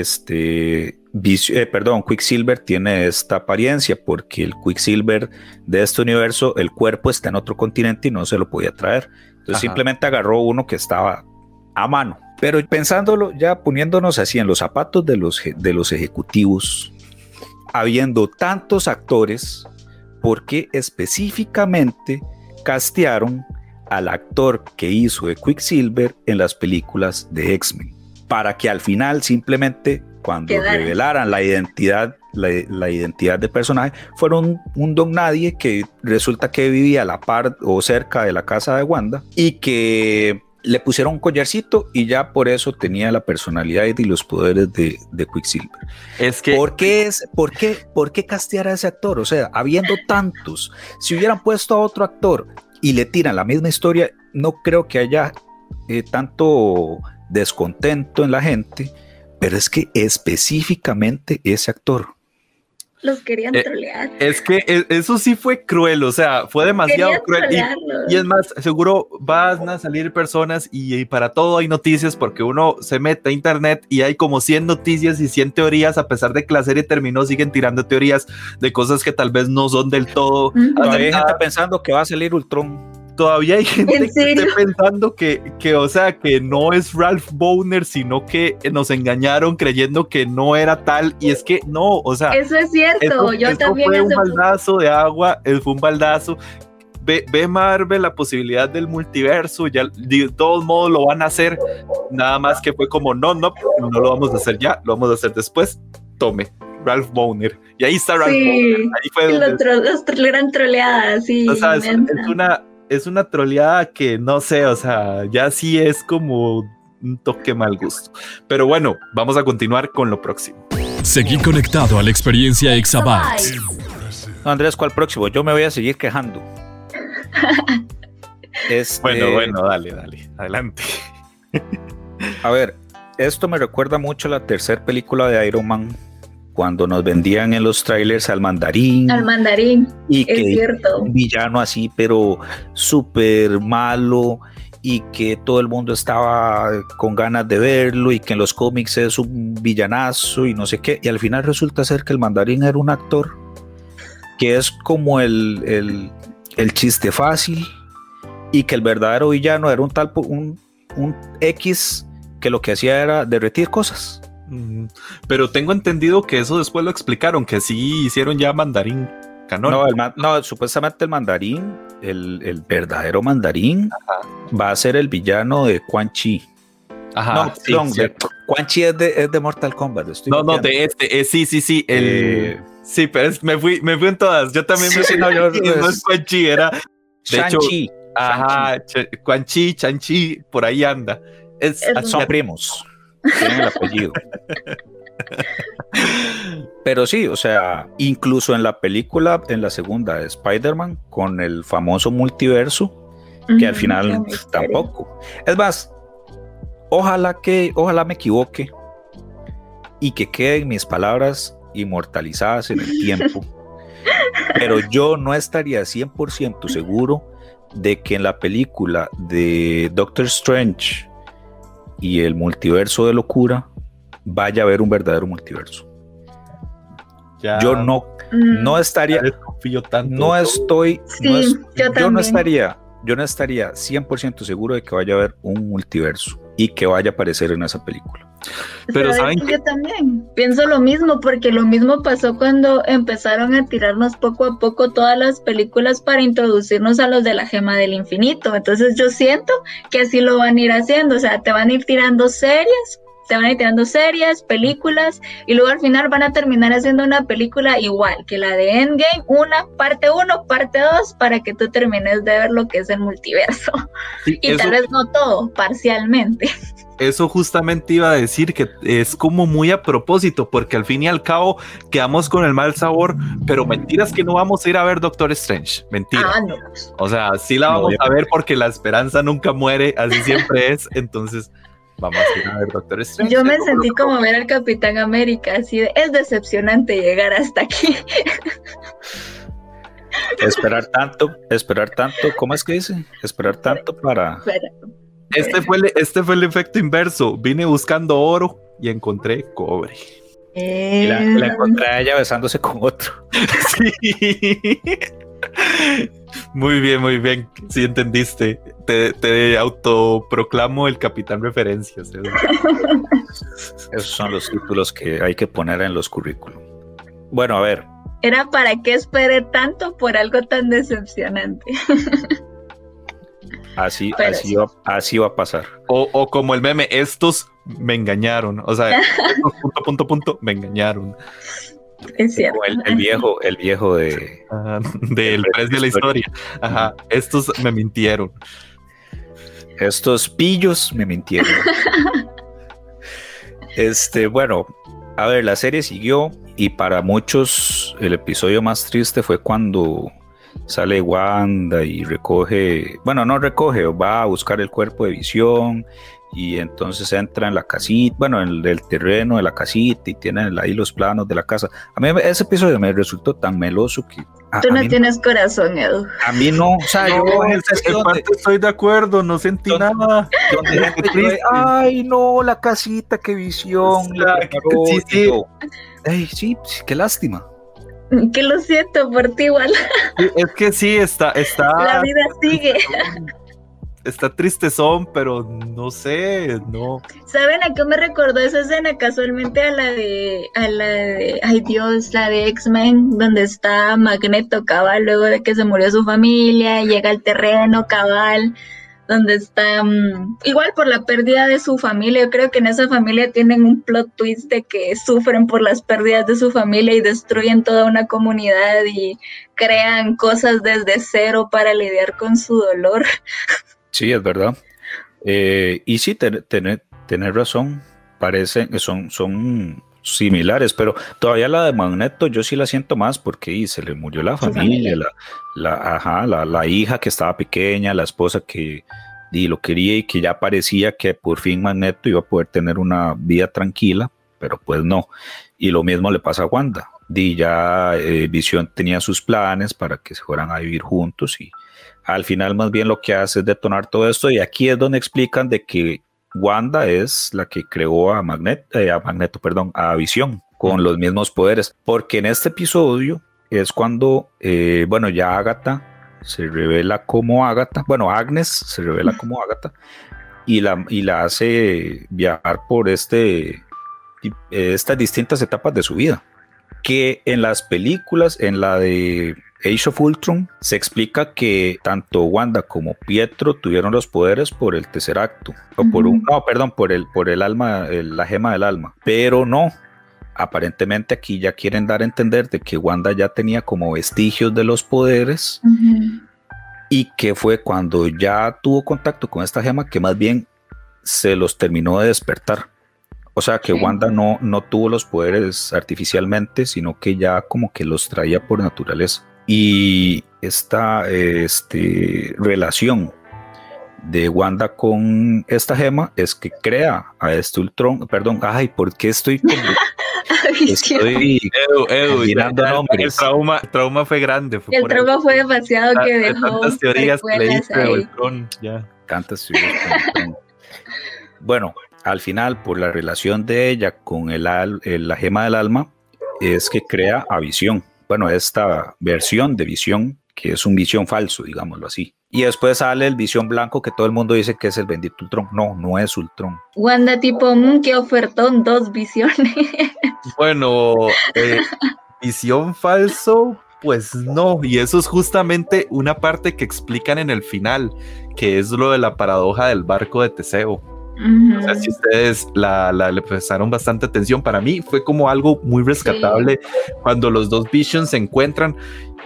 este, eh, perdón, Quicksilver tiene esta apariencia, porque el Quicksilver de este universo, el cuerpo está en otro continente y no se lo podía traer. Entonces Ajá. simplemente agarró uno que estaba a mano. Pero pensándolo, ya poniéndonos así en los zapatos de los, de los ejecutivos, habiendo tantos actores, ¿por qué específicamente castearon al actor que hizo de Quicksilver en las películas de X-Men? Para que al final simplemente cuando Quedara. revelaran la identidad, la, la identidad del personaje, fueron un, un don nadie que resulta que vivía a la par o cerca de la casa de Wanda y que le pusieron un collarcito y ya por eso tenía la personalidad y los poderes de, de Quicksilver. Es que ¿Por qué, es, por, qué, ¿Por qué castear a ese actor? O sea, habiendo tantos, si hubieran puesto a otro actor y le tiran la misma historia, no creo que haya eh, tanto descontento en la gente, pero es que específicamente ese actor. Los querían Eh, trolear. es que e- eso sí fue cruel, o sea, fue demasiado Querían cruel. Y, y es más, seguro van a salir personas y, y para todo hay noticias porque uno se mete a internet y hay como 100 noticias y 100 teorías, a pesar de que la serie terminó, siguen tirando teorías de cosas que tal vez no son del todo Ujú. Todavía hay gente pensando que va a salir Ultron. Todavía hay gente ¿En que esté pensando que, que, o sea, que no es Ralph Bowner, sino que nos engañaron creyendo que no era tal. Y es que no, o sea, Eso es cierto. eso, Yo eso también fue un baldazo de agua, eh, fue un baldazo. Ve, ve Marvel la posibilidad del multiverso, ya de todos modos lo van a hacer, nada más que fue como, no, no, no lo vamos a hacer ya, lo vamos a hacer después, tome, Ralph Bowner. Y ahí está Ralph Sí. Bowner, ahí fue donde los, tro- los tro- troleadas, sí. o sea, es, inmensa. es una, es una troleada que no sé, o sea, ya sí es como un toque mal gusto. Pero bueno, vamos a continuar con lo próximo. Seguí conectado a la experiencia Exabytes. No, Andrés, ¿cuál próximo? Yo me voy a seguir quejando. [laughs] Este, Bueno, bueno, dale, dale, adelante. A ver, esto me recuerda mucho a la tercera película de Iron Man, cuando nos vendían en los trailers al mandarín Al mandarín, y es que cierto. un villano así, pero súper malo y que todo el mundo estaba con ganas de verlo y que en los cómics es un villanazo y no sé qué. Y al final resulta ser que el mandarín era un actor que es como el, el, el chiste fácil y que el verdadero villano era un tal, un, un X que lo que hacía era derretir cosas. Mm, Pero tengo entendido que eso después lo explicaron, que sí hicieron ya mandarín. No, el ma- no, supuestamente el mandarín, el, el verdadero mandarín, va a ser el villano de Quan Chi. Ajá, no, Ah, sí, perdón, de- cierto. Quan Chi es de, es de Mortal Kombat. estoy No, no, de este, eh, sí, sí, sí, el... Eh, Sí, pero es- me, fui, me fui en todas. Yo también [laughs] Sí, me fui. no, yo- no es Quan Chi, era. De hecho, Shang-Chi. ajá, Quan Chi, Chan Chi, por ahí anda. Es, Son primos. Tienen el apellido. Pero sí, o sea, incluso en la película, en la segunda de Spider-Man, con el famoso multiverso, que al final tampoco. Es más, ojalá que, ojalá me equivoque y que queden mis palabras inmortalizadas en el tiempo. Pero yo no estaría 100% seguro de que en la película de Doctor Strange y el multiverso de locura vaya a haber un verdadero multiverso. ya Yo no, Mm, no estaría, tanto. no estoy, Sí, no es- yo no estaría, yo no estaría 100% seguro de que vaya a haber un multiverso y que vaya a aparecer en esa película. Pero ¿Sabes ¿saben que? Yo también pienso lo mismo, porque lo mismo pasó cuando empezaron a tirarnos poco a poco todas las películas para introducirnos a los de la gema del infinito. Entonces yo siento que así lo van a ir haciendo, o sea, te van a ir tirando series, te van a ir tirando series, películas, y luego al final van a terminar haciendo una película igual que la de Endgame, una parte 1, parte 2, para que tú termines de ver lo que es el multiverso. Sí, [laughs] Y eso, tal vez no todo, parcialmente. eso justamente iba a decir que es como muy a propósito, porque al fin y al cabo quedamos con el mal sabor, pero mentiras que no vamos a ir a ver Doctor Strange. Mentira. Ah, no. O sea, sí la No, vamos a ver porque la esperanza nunca muere, así siempre es. Entonces, vamos a ir a ver Doctor Strange. Yo me sentí como ver al Capitán América, así de, es decepcionante llegar hasta aquí. [laughs] Esperar tanto, esperar tanto, ¿cómo es que dice? Esperar tanto para... Este fue, el, este fue el efecto inverso. Vine buscando oro y encontré cobre. Y la, la encontré a ella besándose con otro. [laughs] Sí. [laughs] Muy bien, muy bien. Sí entendiste. Te, te autoproclamo el capitán referencias. [laughs] ¿eh? Esos son los títulos que hay que poner en los currículum. Bueno, a ver, Era para qué esperé tanto por algo tan decepcionante. [laughs] Así, Pero así, sí. va, así va a pasar. O, o como el meme, estos me engañaron. O sea, punto, punto, punto, me engañaron. Es cierto. Como el, el viejo, el viejo de. [laughs] Del precio de la historia. Ajá, estos me mintieron. Estos pillos me mintieron. [laughs] Este, bueno, a ver, la serie siguió y para muchos el episodio más triste fue cuando sale Wanda y recoge, bueno, no recoge, va a buscar el cuerpo de visión y entonces entra en la casita, bueno, en el terreno de la casita y tienen ahí los planos de la casa. A mí ese episodio me resultó tan meloso que a, Tú no tienes corazón, Edu. a mí no, o sea, yo en el en parte estoy de acuerdo, no sentí Donde- nada. donde gente dice, ay no, la casita, qué visión. le sea, preparó", sí, y sí. yo, Ay, sí, sí, qué lástima. Que lo siento por ti, igual. Es que sí, está, está. La vida sigue. [laughs] Está tristezón, pero no sé, no. ¿Saben a qué me recordó esa escena? Casualmente a la de, a la de, ay Dios, la de X-Men, donde está Magneto cabal luego de que se murió su familia, llega al terreno cabal, donde está, mm, igual por la pérdida de su familia, yo creo que en esa familia tienen un plot twist de que sufren por las pérdidas de su familia y destruyen toda una comunidad y crean cosas desde cero para lidiar con su dolor. [laughs] Sí, es verdad. Eh, y sí, ten- tener, tener razón, parecen que son, son similares, pero todavía la de Magneto yo sí la siento más porque y, se le murió la familia, la, la, ajá, la, la hija que estaba pequeña, la esposa que y lo quería y que ya parecía que por fin Magneto iba a poder tener una vida tranquila, pero pues no. Y lo mismo le pasa a Wanda. Di ya eh, Visión tenía sus planes para que se fueran a vivir juntos y al final más bien lo que hace es detonar todo esto y aquí es donde explican de que Wanda es la que creó a Magneto, a Magneto, perdón, a Visión con los mismos poderes, porque en este episodio es cuando, eh, bueno, ya Agatha se revela como Agatha, bueno, Agnes se revela como Agatha y la, y la hace viajar por este, estas distintas etapas de su vida, que en las películas, en la de Age of Ultron se explica que tanto Wanda como Pietro tuvieron los poderes por el tercer acto, o por un, no, perdón, por el, por el alma, el- la gema del alma, pero no. Aparentemente aquí ya quieren dar a entender de que Wanda ya tenía como vestigios de los poderes y que fue cuando ya tuvo contacto con esta gema que más bien se los terminó de despertar. O sea que. Wanda no, no tuvo los poderes artificialmente, sino que ya como que los traía por naturaleza. Y esta este, relación de Wanda con esta gema es que crea a este Ultron. Perdón, ay, ¿por qué estoy como- [laughs] estoy Edu, ya nombres. el trauma, el trauma fue grande. Fue El trauma fue demasiado que De dejó tantas teorías que secuelas leíste de ahí. Ultron, ya. tantas teorías con. Bueno, al final, por la relación de ella con el, al- el- la gema del alma, es que crea a Visión. Bueno, esta versión de Visión, que es un Visión falso, digámoslo así. Y después sale el Visión blanco, que todo el mundo dice que es el bendito Ultron. No, no es Ultron. Wanda tipo, mmm, qué ofertón, dos visiones. [laughs] Bueno, eh, visión falso, pues no. Y eso es justamente una parte que explican en el final, que es lo de la paradoja del barco de Teseo. O sea, si ustedes la, la- le prestaron bastante atención, para mí fue como algo muy rescatable cuando los dos Visions se encuentran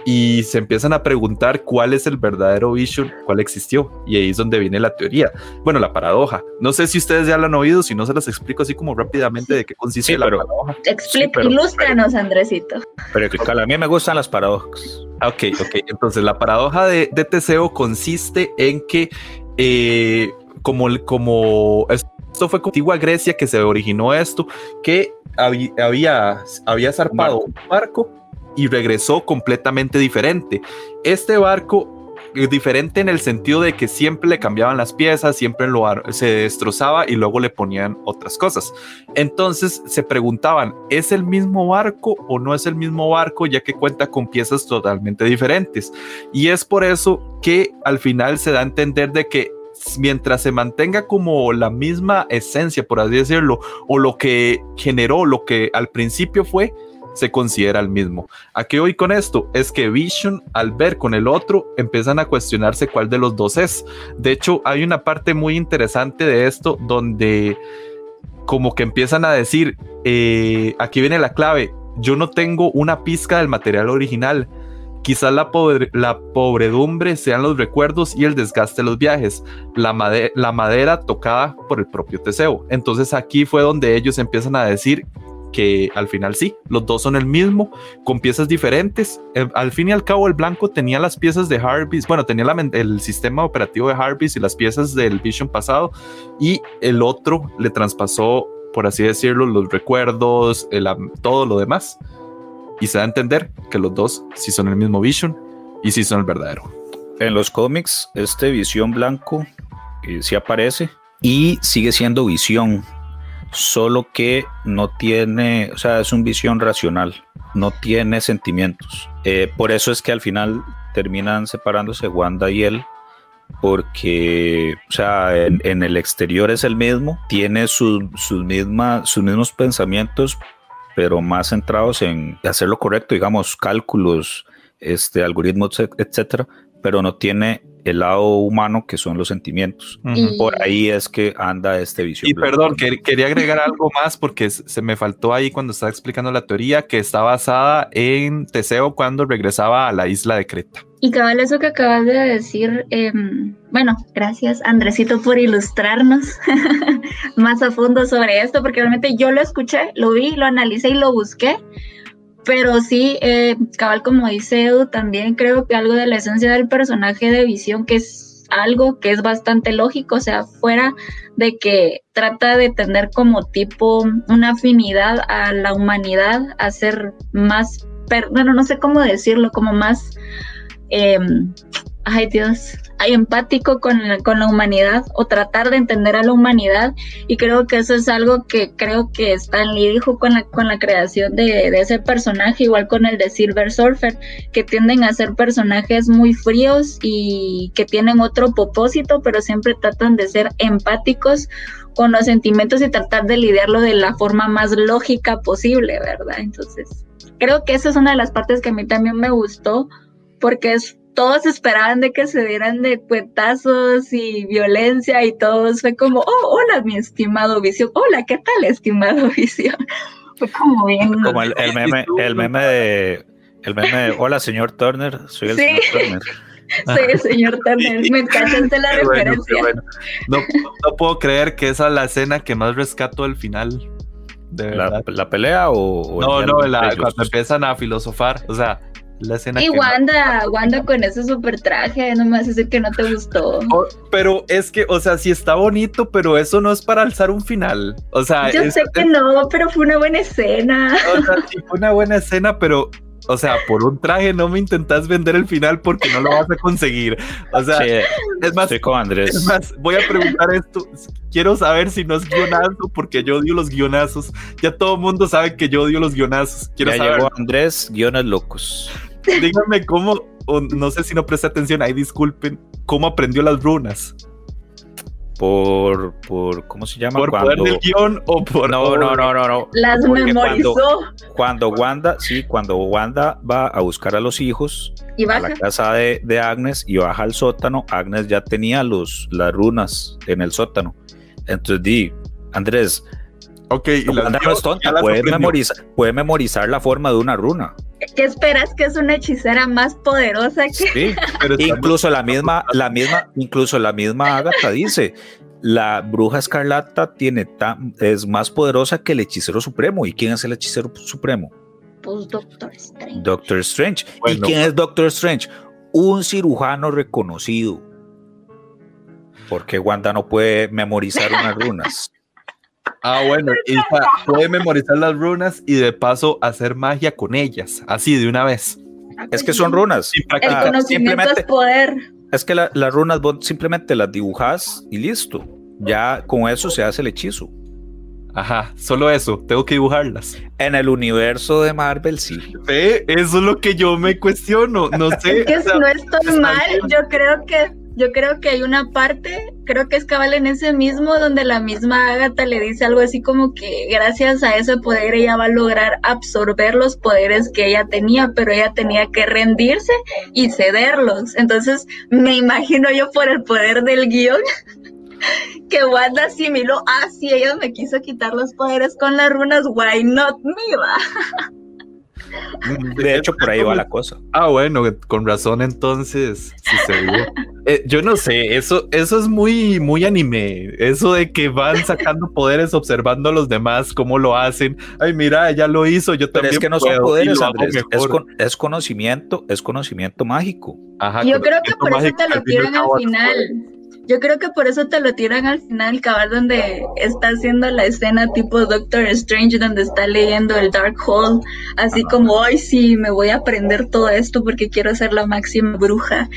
y se empiezan a preguntar cuál es el verdadero Vision, cuál existió. Y ahí es donde viene la teoría. Bueno, la paradoja. No sé si ustedes ya la han oído, si no se las explico así como rápidamente de qué consiste Sí, la pero- paradoja. Explica, pero- ilústranos, Andresito. Pero que a mí me gustan las paradojas. Ah, Ok, ok. Entonces, la paradoja de, de Teseo consiste en que, eh, como, el- como esto fue con antigua Grecia que se originó esto, que habí- había, había zarpado un barco y regresó completamente diferente. Este barco es diferente en el sentido de que siempre le cambiaban las piezas, siempre lo se destrozaba y luego le ponían otras cosas. Entonces se preguntaban, ¿es el mismo barco o no es el mismo barco ya que cuenta con piezas totalmente diferentes? Y es por eso que al final se da a entender de que mientras se mantenga como la misma esencia, por así decirlo, o lo que generó, lo que al principio fue, se considera el mismo. ¿A qué con esto? Es que Vision, al ver con el otro, empiezan a cuestionarse cuál de los dos es. De hecho, hay una parte muy interesante de esto donde como que empiezan a decir, eh, aquí viene la clave, yo no tengo una pizca del material original. Quizás la, la pobredumbre sean los recuerdos y el desgaste de los viajes, la, la madera tocada por el propio Teseo. Entonces aquí fue donde ellos empiezan a decir que al final sí, los dos son el mismo, con piezas diferentes. Eh, al fin y al cabo, el blanco tenía las piezas de Harvest, bueno, tenía el sistema operativo de Harvest y las piezas del Vision pasado, y el otro le traspasó, por así decirlo, los recuerdos, todo lo demás. Y se da a entender que los dos sí son el mismo Vision y sí son el verdadero. En los cómics, este Visión blanco eh, sí aparece y sigue siendo Visión solo que no tiene, o sea, es un visión racional, no tiene sentimientos. Eh, por eso es que al final terminan separándose Wanda y él, porque, o sea, en, el exterior es el mismo, tiene sus, sus mismos pensamientos, pero más centrados en hacer lo correcto, digamos, cálculos, este, algoritmos, etcétera, pero no tiene el lado humano que son los sentimientos. Por ahí es que anda este visión. Y perdón, quería agregar algo más porque se me faltó ahí cuando estaba explicando la teoría que está basada en Teseo cuando regresaba a la isla de Creta. Y cabal, eso que acabas de decir, em, bueno, gracias Andresito por ilustrarnos [laughs] más a fondo sobre esto, porque realmente yo lo escuché, lo vi, lo analicé y lo busqué, pero sí, eh, cabal, como dice Edu, también creo que algo de la esencia del personaje de Visión, que es algo que es bastante lógico, o sea, fuera de que trata de tener como tipo una afinidad a la humanidad, a ser más, bueno, no sé cómo decirlo, como más, em, ay Dios, empático con, con, la humanidad o tratar de entender a la humanidad y creo que eso es algo que creo que Stan Lee dijo con la, con la creación de, de, ese personaje, igual con el de Silver Surfer, que tienden a ser personajes muy fríos y que tienen otro propósito, pero siempre tratan de ser empáticos con los sentimientos y tratar de lidiarlo de la forma más lógica posible, ¿verdad? Entonces, creo que esa es una de las partes que a mí también me gustó porque es todos esperaban de que se dieran de cuetazos y violencia y todos fue como, oh, hola mi estimado Visión, hola, ¿qué tal estimado [laughs] Visión? Fue como bien. Como el, meme, el meme de, el meme de, hola señor Turner, soy el señor Turner. [laughs] Soy el señor Turner, me encantaste la referencia. No, no, puedo creer que esa es la escena que más rescato del final. De la, la, pelea o, no no la, cuando empiezan a filosofar o sea y Wanda, Wanda con ese super traje, no me decir que no te gustó. Oh, pero es que, o sea, sí está bonito, pero eso no es para alzar un final. O sea, yo sé que no, pero fue una buena escena. O sea, sí fue una buena escena, pero o sea, por un traje no me intentas vender el final porque no lo vas a conseguir. O sea, es más, Andrés. es más, voy a preguntar esto. Quiero saber si no es guionazo porque yo odio los guionazos. Ya todo el mundo sabe que yo odio los guionazos. Quiero ya saber. llegó Andrés, guiones locos. Díganme cómo, no sé si no presté atención, ahí disculpen, cómo aprendió las runas por, por ¿cómo se llama? ¿Por cuando, poder del guion o por...? No, no, no, no, no. Las memorizó. Cuando, Wanda, sí, cuando Wanda va a buscar a los hijos a la casa de, de, Agnes y baja al sótano, Agnes ya tenía los, las runas en el sótano. Entonces di, Andrés, Ok, y la no es tonta, puede memorizar, puede memorizar la forma de una runa. ¿Qué esperas que es una hechicera más poderosa que? Sí, pero incluso la misma, la misma, incluso la misma Agatha dice, la bruja escarlata tiene tan, es más poderosa que el hechicero supremo. ¿Y quién es el hechicero supremo? Pues Doctor Strange. Doctor Strange. ¿Y quién es Doctor Strange? Un cirujano reconocido. Porque Wanda no puede memorizar unas runas. Ah, bueno, y puede memorizar las runas y de paso hacer magia con ellas, así de una vez. Es que son runas. El conocimiento es poder. Es que las runas vos simplemente las dibujas y listo. Ya con eso se hace el hechizo. Ajá, solo eso, tengo que dibujarlas. En el universo de Marvel, sí. Eso es lo que yo me cuestiono, no [laughs] sé. Es que no es tan mal, yo creo que yo creo que hay una parte, creo que es cabal en ese mismo, donde la misma Agatha le dice algo así como que gracias a ese poder ella va a lograr absorber los poderes que ella tenía, pero ella tenía que rendirse y cederlos. Entonces me imagino yo por el poder del guion [laughs] que Wanda asimiló, ah, sí, ella me quiso quitar los poderes con las runas, why not me, va. [laughs] De hecho, por ahí va la cosa. Ah, bueno, con razón entonces. se eh, yo no sé, eso, eso es muy, muy anime. Eso de que van sacando poderes observando a los demás, cómo lo hacen. Ay, mira, ella lo hizo, yo también. es que no son poderes, Andrés, es, conocimiento, es conocimiento mágico. yo creo que por eso te lo tiran al final. Yo creo que por eso te lo tiran al final, cabal, donde está haciendo la escena tipo Doctor Strange, donde está leyendo el Dark Hole, así como, ay, sí, me voy a aprender todo esto porque quiero ser la máxima bruja.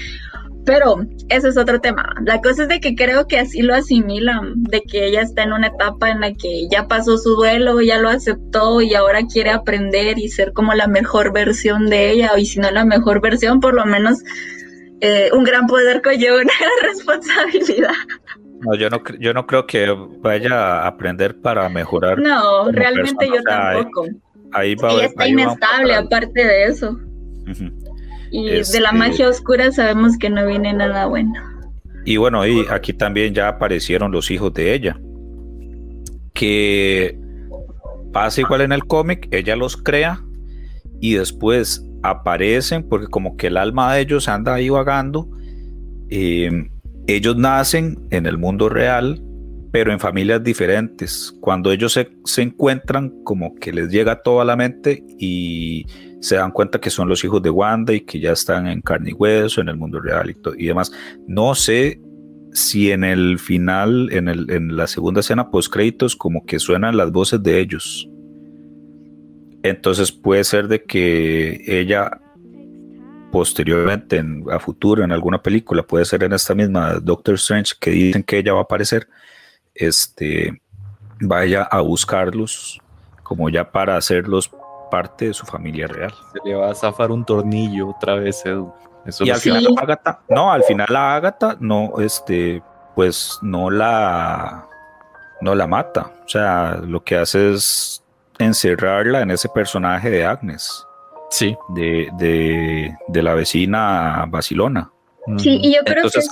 Pero ese es otro tema. La cosa es de que creo que así lo asimilan, de que ella está en una etapa en la que ya pasó su duelo, ya lo aceptó y ahora quiere aprender y ser como la mejor versión de ella, y si no la mejor versión, por lo menos eh, un gran poder conlleva una gran [laughs] responsabilidad. No, yo no, yo no creo que vaya a aprender para mejorar. No, realmente yo tampoco. Ahí, va, Ella está inestable aparte de eso. Y de la este magia oscura sabemos que no viene nada bueno. Y bueno, y aquí también ya aparecieron los hijos de ella. Que pasa igual en el cómic, ella los crea y después aparecen porque como que el alma de ellos anda ahí vagando. Eh, ellos nacen en el mundo real, pero en familias diferentes. Cuando ellos se, encuentran, como que les llega todo a la mente y se dan cuenta que son los hijos de Wanda y que ya están en carne y hueso, en el mundo real y, y demás. No sé si en el final, en, el, en la segunda escena post créditos, como que suenan las voces de ellos. Entonces puede ser de que ella posteriormente, a futuro, en alguna película, puede ser en esta misma Doctor Strange, que dicen que ella va a aparecer, este, vaya a buscarlos como ya para hacerlos parte de su familia real. Se le va a zafar un tornillo otra vez, Edu. y al final Agatha, no, al final la Agatha no, este, pues no la, no la mata. O sea, lo que hace es encerrarla en ese personaje de Agnes. Sí. De, la vecina Basilona. Sí, y yo creo que eso es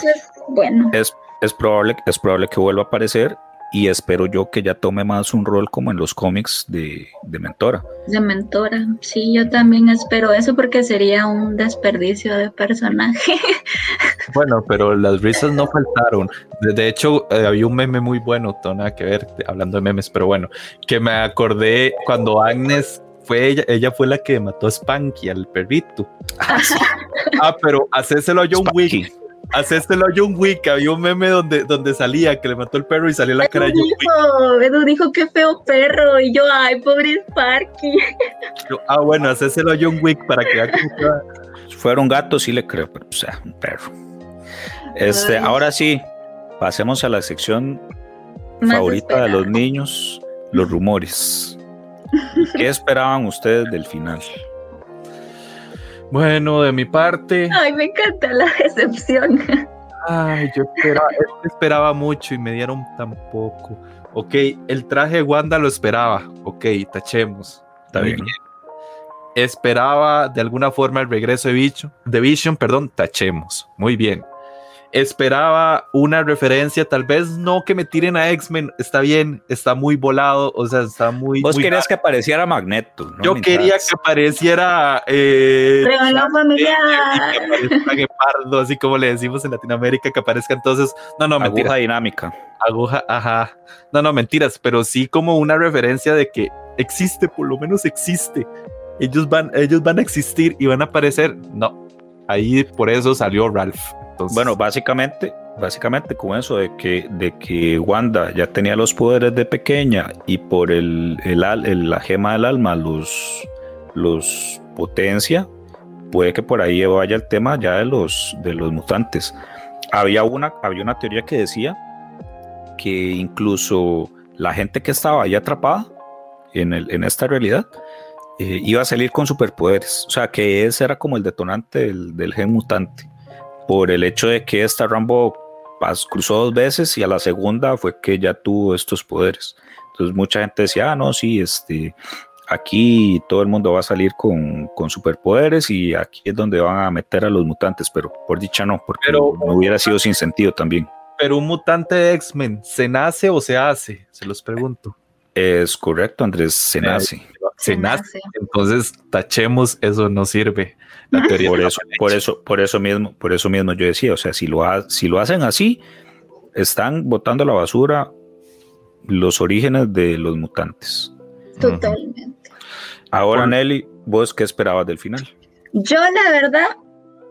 bueno. Es, es, probable, es probable que vuelva a aparecer y espero yo que ya tome más un rol como en los cómics de, de, mentora. De mentora, sí, yo también espero eso porque sería un desperdicio de personaje. [laughs] Bueno, pero las risas no faltaron. De, hecho, eh, había un meme muy bueno, nada que ver, hablando de memes, pero bueno, que me acordé cuando Agnes fue ella, ella fue la que mató a Spanky, al perrito. Ah, [laughs] ah pero hacéselo a John Wick Hacéstelo a John Wick, había un meme donde, donde salía, que le mató el perro y salió la cara de John Wick. Edu dijo que feo perro, y yo, ay, pobre Sparky. ah, bueno, hacéselo a John Wick para que vea Si fuera un gato, sí le creo, pero o sea, un perro. Este, ahora sí, pasemos a la sección favorita de los niños, los rumores. ¿Qué [laughs] esperaban ustedes del final? Bueno, de mi parte. Ay, me encanta la decepción. Ay, yo esperaba, esperaba mucho y me dieron tan poco. Ok, el traje de Wanda lo esperaba. Ok, tachemos. Está bien. Esperaba de alguna forma el regreso de Vision, de Vision, perdón, tachemos. Muy bien esperaba una referencia, tal vez no que me tiren a X-Men, está bien, está muy volado, o sea, está muy... Vos querías que apareciera Magneto, Yo quería que apareciera... Eh, que Guepardo, así como le decimos en Latinoamérica, que aparezca entonces... No, no, mentira. Aguja dinámica. Aguja, ajá. No, no, mentiras, pero sí como una referencia de que existe, por lo menos existe. Ellos van, ellos van a existir y van a aparecer. No, ahí por eso salió Ralph bueno, básicamente, básicamente con eso de que, de que Wanda ya tenía los poderes de pequeña y por el, el, la gema del alma los, los potencia, puede que por ahí vaya el tema ya de los, de los mutantes. Había una, había una teoría que decía que incluso la gente que estaba ahí atrapada en, el, en esta realidad eh, iba a salir con superpoderes. O sea, que ese era como el detonante del, del gen mutante por el hecho de que esta Rambo pas- cruzó dos veces y a la segunda fue que ya tuvo estos poderes. Entonces mucha gente decía, ah, no, sí, este, aquí todo el mundo va a salir con, con superpoderes y aquí es donde van a meter a los mutantes, pero por dicha no, porque Pero- no hubiera sido sin sentido también. Pero un mutante de X-Men, ¿se nace o se hace? Se los pregunto. Es correcto, Andrés, se nace. Se, Se nace. nace. Entonces, tachemos, eso no sirve. La teoría Por eso, por eso, por eso mismo, por eso mismo yo decía, o sea, si lo, ha- si lo hacen así, están botando a la basura los orígenes de los mutantes. Totalmente. Ahora, Nelly, ¿vos qué esperabas del final? Yo, la verdad,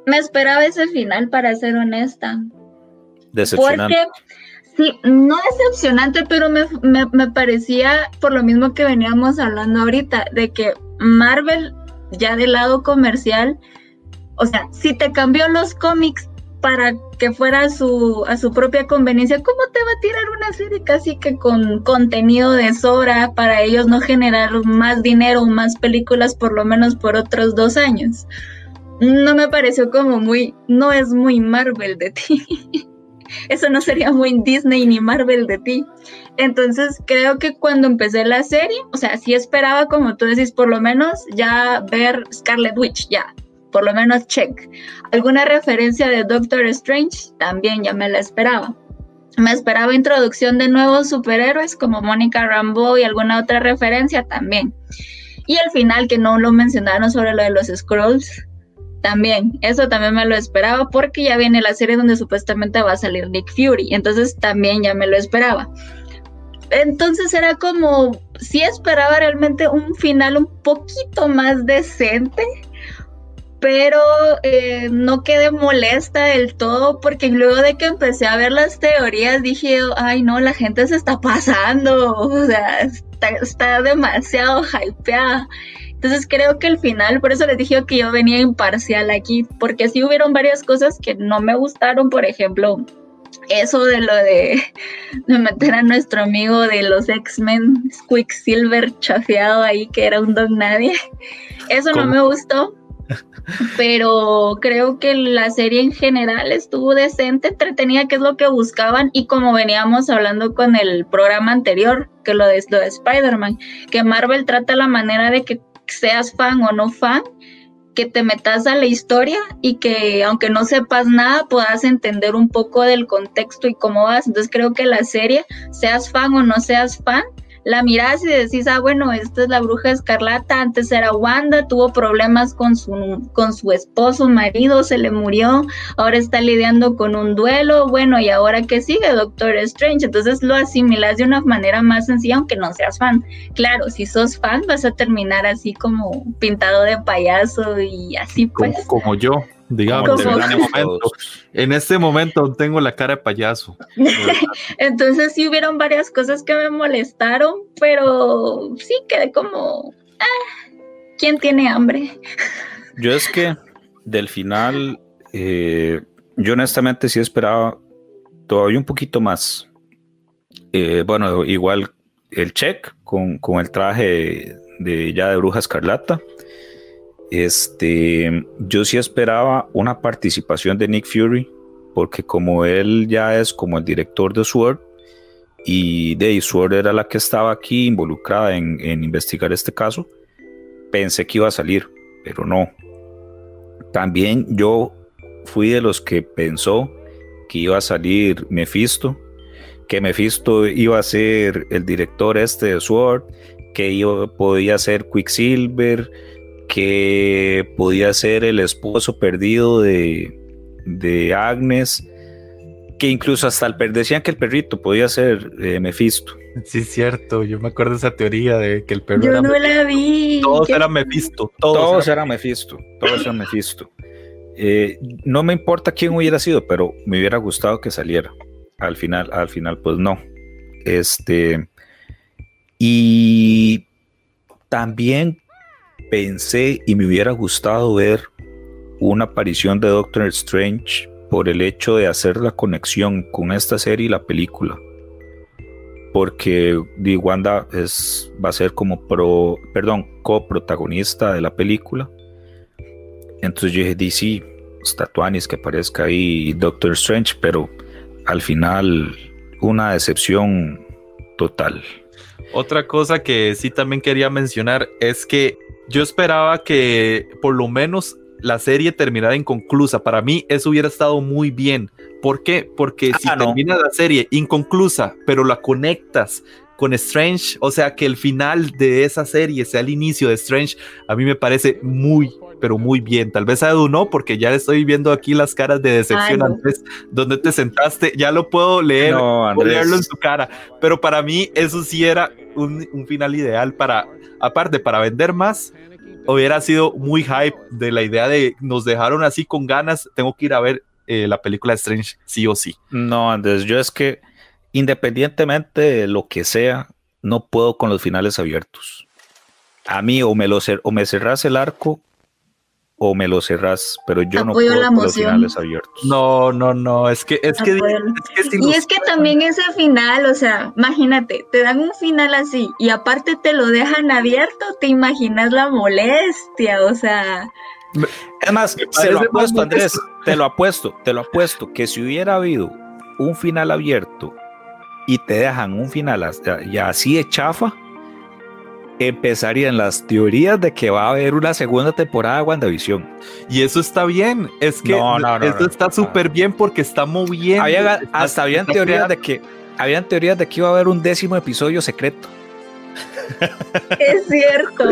me esperaba ese final, para ser honesta. Decepcionante. Porque, sí, no decepcionante, pero me, me, me parecía por lo mismo que veníamos hablando ahorita, de que Marvel, ya del lado comercial, o sea, si te cambió los cómics para que fuera a su, a su propia conveniencia, ¿cómo te va a tirar una serie casi que con contenido de sobra para ellos no generar más dinero más películas por lo menos por otros dos años? No me pareció como muy, no es muy Marvel de ti. [laughs] Eso no sería muy Disney ni Marvel de ti. Entonces creo que cuando empecé la serie, o sea, sí esperaba, como tú decís, por lo menos ya ver Scarlet Witch, ya, por lo menos check. Alguna referencia de Doctor Strange, también ya me la esperaba. Me esperaba introducción de nuevos superhéroes como Mónica Rambeau y alguna otra referencia también. Y al final que no lo mencionaron sobre lo de los scrolls, también, eso también me lo esperaba porque ya viene la serie donde supuestamente va a salir Nick Fury, entonces también ya me lo esperaba. Entonces era como, sí esperaba realmente un final un poquito más decente, pero eh, no quedé molesta del todo porque luego de que empecé a ver las teorías dije, ay no, la gente se está pasando, [laughs] o sea, está, está demasiado hypeada. Entonces creo que el final, por eso les dije que yo venía imparcial aquí, porque sí hubieron varias cosas que no me gustaron, por ejemplo, eso de lo de, de meter a nuestro amigo de los X-Men, Quicksilver chafeado ahí, que era un don nadie. Eso no me gustó, pero creo que la serie en general estuvo decente, entretenida, que es lo que buscaban, y como veníamos hablando con el programa anterior, que lo de, lo de Spider-Man, que Marvel trata la manera de que seas fan o no fan, que te metas a la historia y que aunque no sepas nada puedas entender un poco del contexto y cómo vas. Entonces creo que la serie, seas fan o no seas fan, la mirás y decís, ah, bueno, esta es la bruja escarlata, antes era Wanda, tuvo problemas con su, con su esposo, marido, se le murió, ahora está lidiando con un duelo, bueno, y ahora qué sigue, Doctor Strange. Entonces lo asimilas de una manera más sencilla, aunque no seas fan. Claro, si sos fan vas a terminar así como pintado de payaso y así Como, pues. como yo, digamos, en este momento. En este momento tengo la cara de payaso. [laughs] Entonces sí hubieron varias cosas que me molestaron, pero sí quedé como, ah, ¿quién tiene hambre? [laughs] Yo es que del final, eh, yo honestamente sí esperaba todavía un poquito más. Eh, bueno, igual el check con, con el traje de, ya de bruja escarlata. Este, yo sí esperaba una participación de Nick Fury, porque como él ya es como el director de Sword, y de Sword era la que estaba aquí involucrada en, en investigar este caso, pensé que iba a salir, pero no. También yo fui de los que pensó que iba a salir Mephisto, que Mephisto iba a ser el director este de Sword, que iba, podía ser Quicksilver, que podía ser el esposo perdido de, de Agnes, que incluso hasta el per- decían que el perrito podía ser eh, Mephisto. Sí, es cierto. Yo me acuerdo de esa teoría de que el perro Yo era no Mephisto. la vi. Todos eran Mephisto. Todos, Todos eran eran Mephisto, todos eran Mephisto. Eh, no me importa quién hubiera sido, pero me hubiera gustado que saliera. Al final, al final, pues no. Este. Y también pensé y me hubiera gustado ver una aparición de Doctor Strange por el hecho de hacer la conexión con esta serie y la película. Porque Wanda es, va a ser como pro, perdón, coprotagonista de la película. Entonces yo dije, di sí, Statuanis, que aparezca ahí Doctor Strange, pero al final una decepción total. Otra cosa que sí también quería mencionar es que yo esperaba que por lo menos la serie terminara inconclusa. Para mí eso hubiera estado muy bien. ¿Por qué? Porque si Ah, no. termina la serie inconclusa, pero la conectas con Strange, o sea, que el final de esa serie sea el inicio de Strange, a mí me parece muy, pero muy bien. Tal vez a Edu no, porque ya estoy viendo aquí las caras de decepción Ay, no. antes, donde te sentaste, ya lo puedo leer, No, puedo leerlo en Andrés. su cara, pero para mí eso sí era un, un final ideal para, aparte, para vender más, hubiera sido muy hype de la idea de nos dejaron así con ganas, tengo que ir a ver eh, la película de Strange sí o sí. No, Andrés, yo es que independientemente de lo que sea, no puedo con los finales abiertos. A mí o me, lo cer- o me cerrás el arco o me lo cerrás, pero yo no puedo la con los finales abiertos. No, no, no, es que es que, es que si Y es que también ese final, o sea, imagínate, te dan un final así y aparte te lo dejan abierto, te imaginas la molestia, o sea, Es más, Me se lo apuesto, Andrés, te lo apuesto, te lo apuesto, que si hubiera habido un final abierto y te dejan un final hasta- ya así de chafa, empezarían las teorías de que va a haber una segunda temporada de WandaVision. y eso está bien, es que No, no, no, eso no. está súper bien porque está moviendo. Había- está- hasta habían teorías de que habían teorías de que iba a haber un décimo episodio secreto. [laughs] es cierto.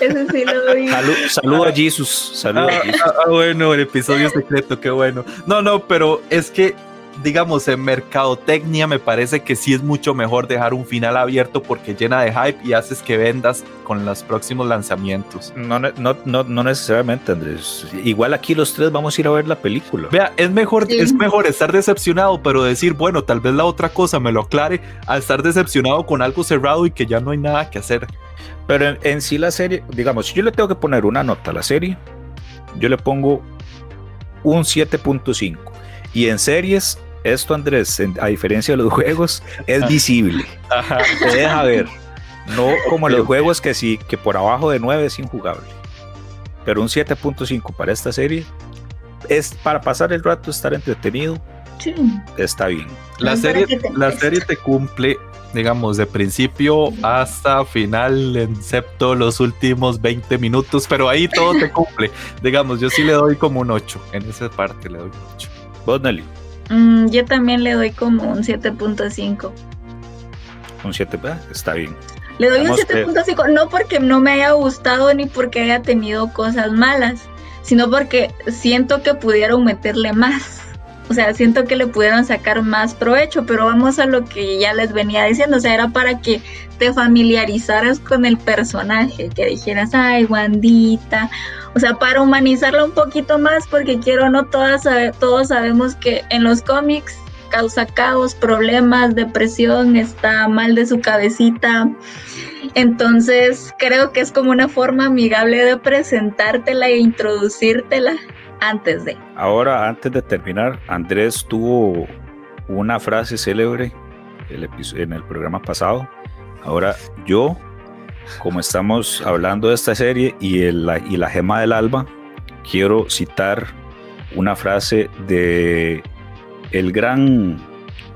Ese sí lo vi. Salu- Saludo a Jesus, saludo Ah, a Jesus. ah, ah, bueno, el episodio secreto, qué bueno. No, no, pero es que, digamos, en mercadotecnia me parece que sí es mucho mejor dejar un final abierto porque llena de hype y haces que vendas con los próximos lanzamientos. No, no, no, no necesariamente, Andrés. Igual aquí los tres vamos a ir a ver la película. Vea, es mejor, Sí. es mejor estar decepcionado, pero decir, bueno, tal vez la otra cosa me lo aclare, a estar decepcionado con algo cerrado y que ya no hay nada que hacer. Pero en, en sí la serie, digamos, si yo le tengo que poner una nota a la serie, yo le pongo un 7.5. Y en series, esto Andrés, en- a diferencia de los juegos, es visible. Ajá. Se deja ver. No [laughs] como los juegos que sí, que por abajo de 9 es injugable. Pero un 7.5 para esta serie es para pasar el rato, estar entretenido, Sí. está bien. La serie, la serie te cumple, digamos, de principio hasta final, excepto los últimos 20 minutos, pero ahí todo te cumple. [laughs] digamos, yo sí le doy como un 8, en esa parte le doy un 8. Vos, Nelly, Mm, yo también le doy como un 7.5. un 7, ah, está bien. Le doy un Vamos, eh. 7.5, no porque no me haya gustado ni porque haya tenido cosas malas, sino porque siento que pudieron meterle más. O sea, siento que le pudieron sacar más provecho, pero vamos a lo que ya les venía diciendo, o sea, era para que te familiarizaras con el personaje, que dijeras, ay, Wandita, o sea, para humanizarla un poquito más, porque quiero no, todas, todos sabemos que en los cómics causa caos, problemas, depresión, está mal de su cabecita. Entonces, creo que es como una forma amigable de presentártela e introducírtela antes de. Ahora, antes de terminar, Andrés tuvo una frase célebre en el programa pasado. Ahora, yo, como estamos hablando de esta serie y, la, y la gema del alba, quiero citar una frase de el gran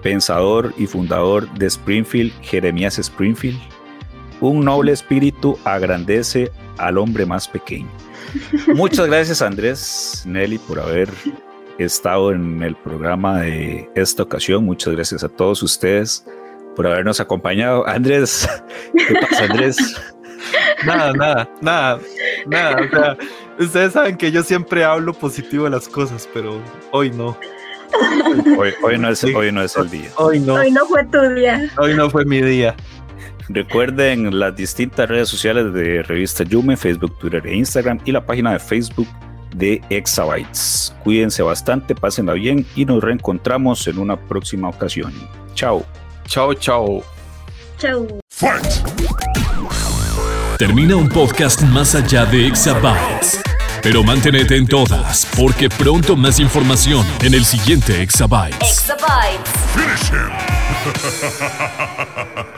pensador y fundador de Springfield, Jeremías Springfield. Un noble espíritu agrandece al hombre más pequeño. Muchas gracias Andrés, Nelly, por haber estado en el programa de esta ocasión. Muchas gracias a todos ustedes por habernos acompañado. Andrés, ¿qué pasa Andrés? Nada, nada, nada, nada. O sea, ustedes saben que yo siempre hablo positivo de las cosas, pero hoy no. Hoy, hoy no, es, hoy no es el día. Hoy no. Hoy no fue tu día. Hoy no fue mi día. Recuerden las distintas redes sociales de Revista Yume, Facebook, Twitter e Instagram y la página de Facebook de Exabytes. Cuídense bastante, pásenla bien y nos reencontramos en una próxima ocasión. Chao. Chao, chao. Chau. Termina un podcast más allá de Exabytes. Pero manténete en todas, porque pronto más información en el siguiente Exabytes. Exabytes. Finish him! [laughs]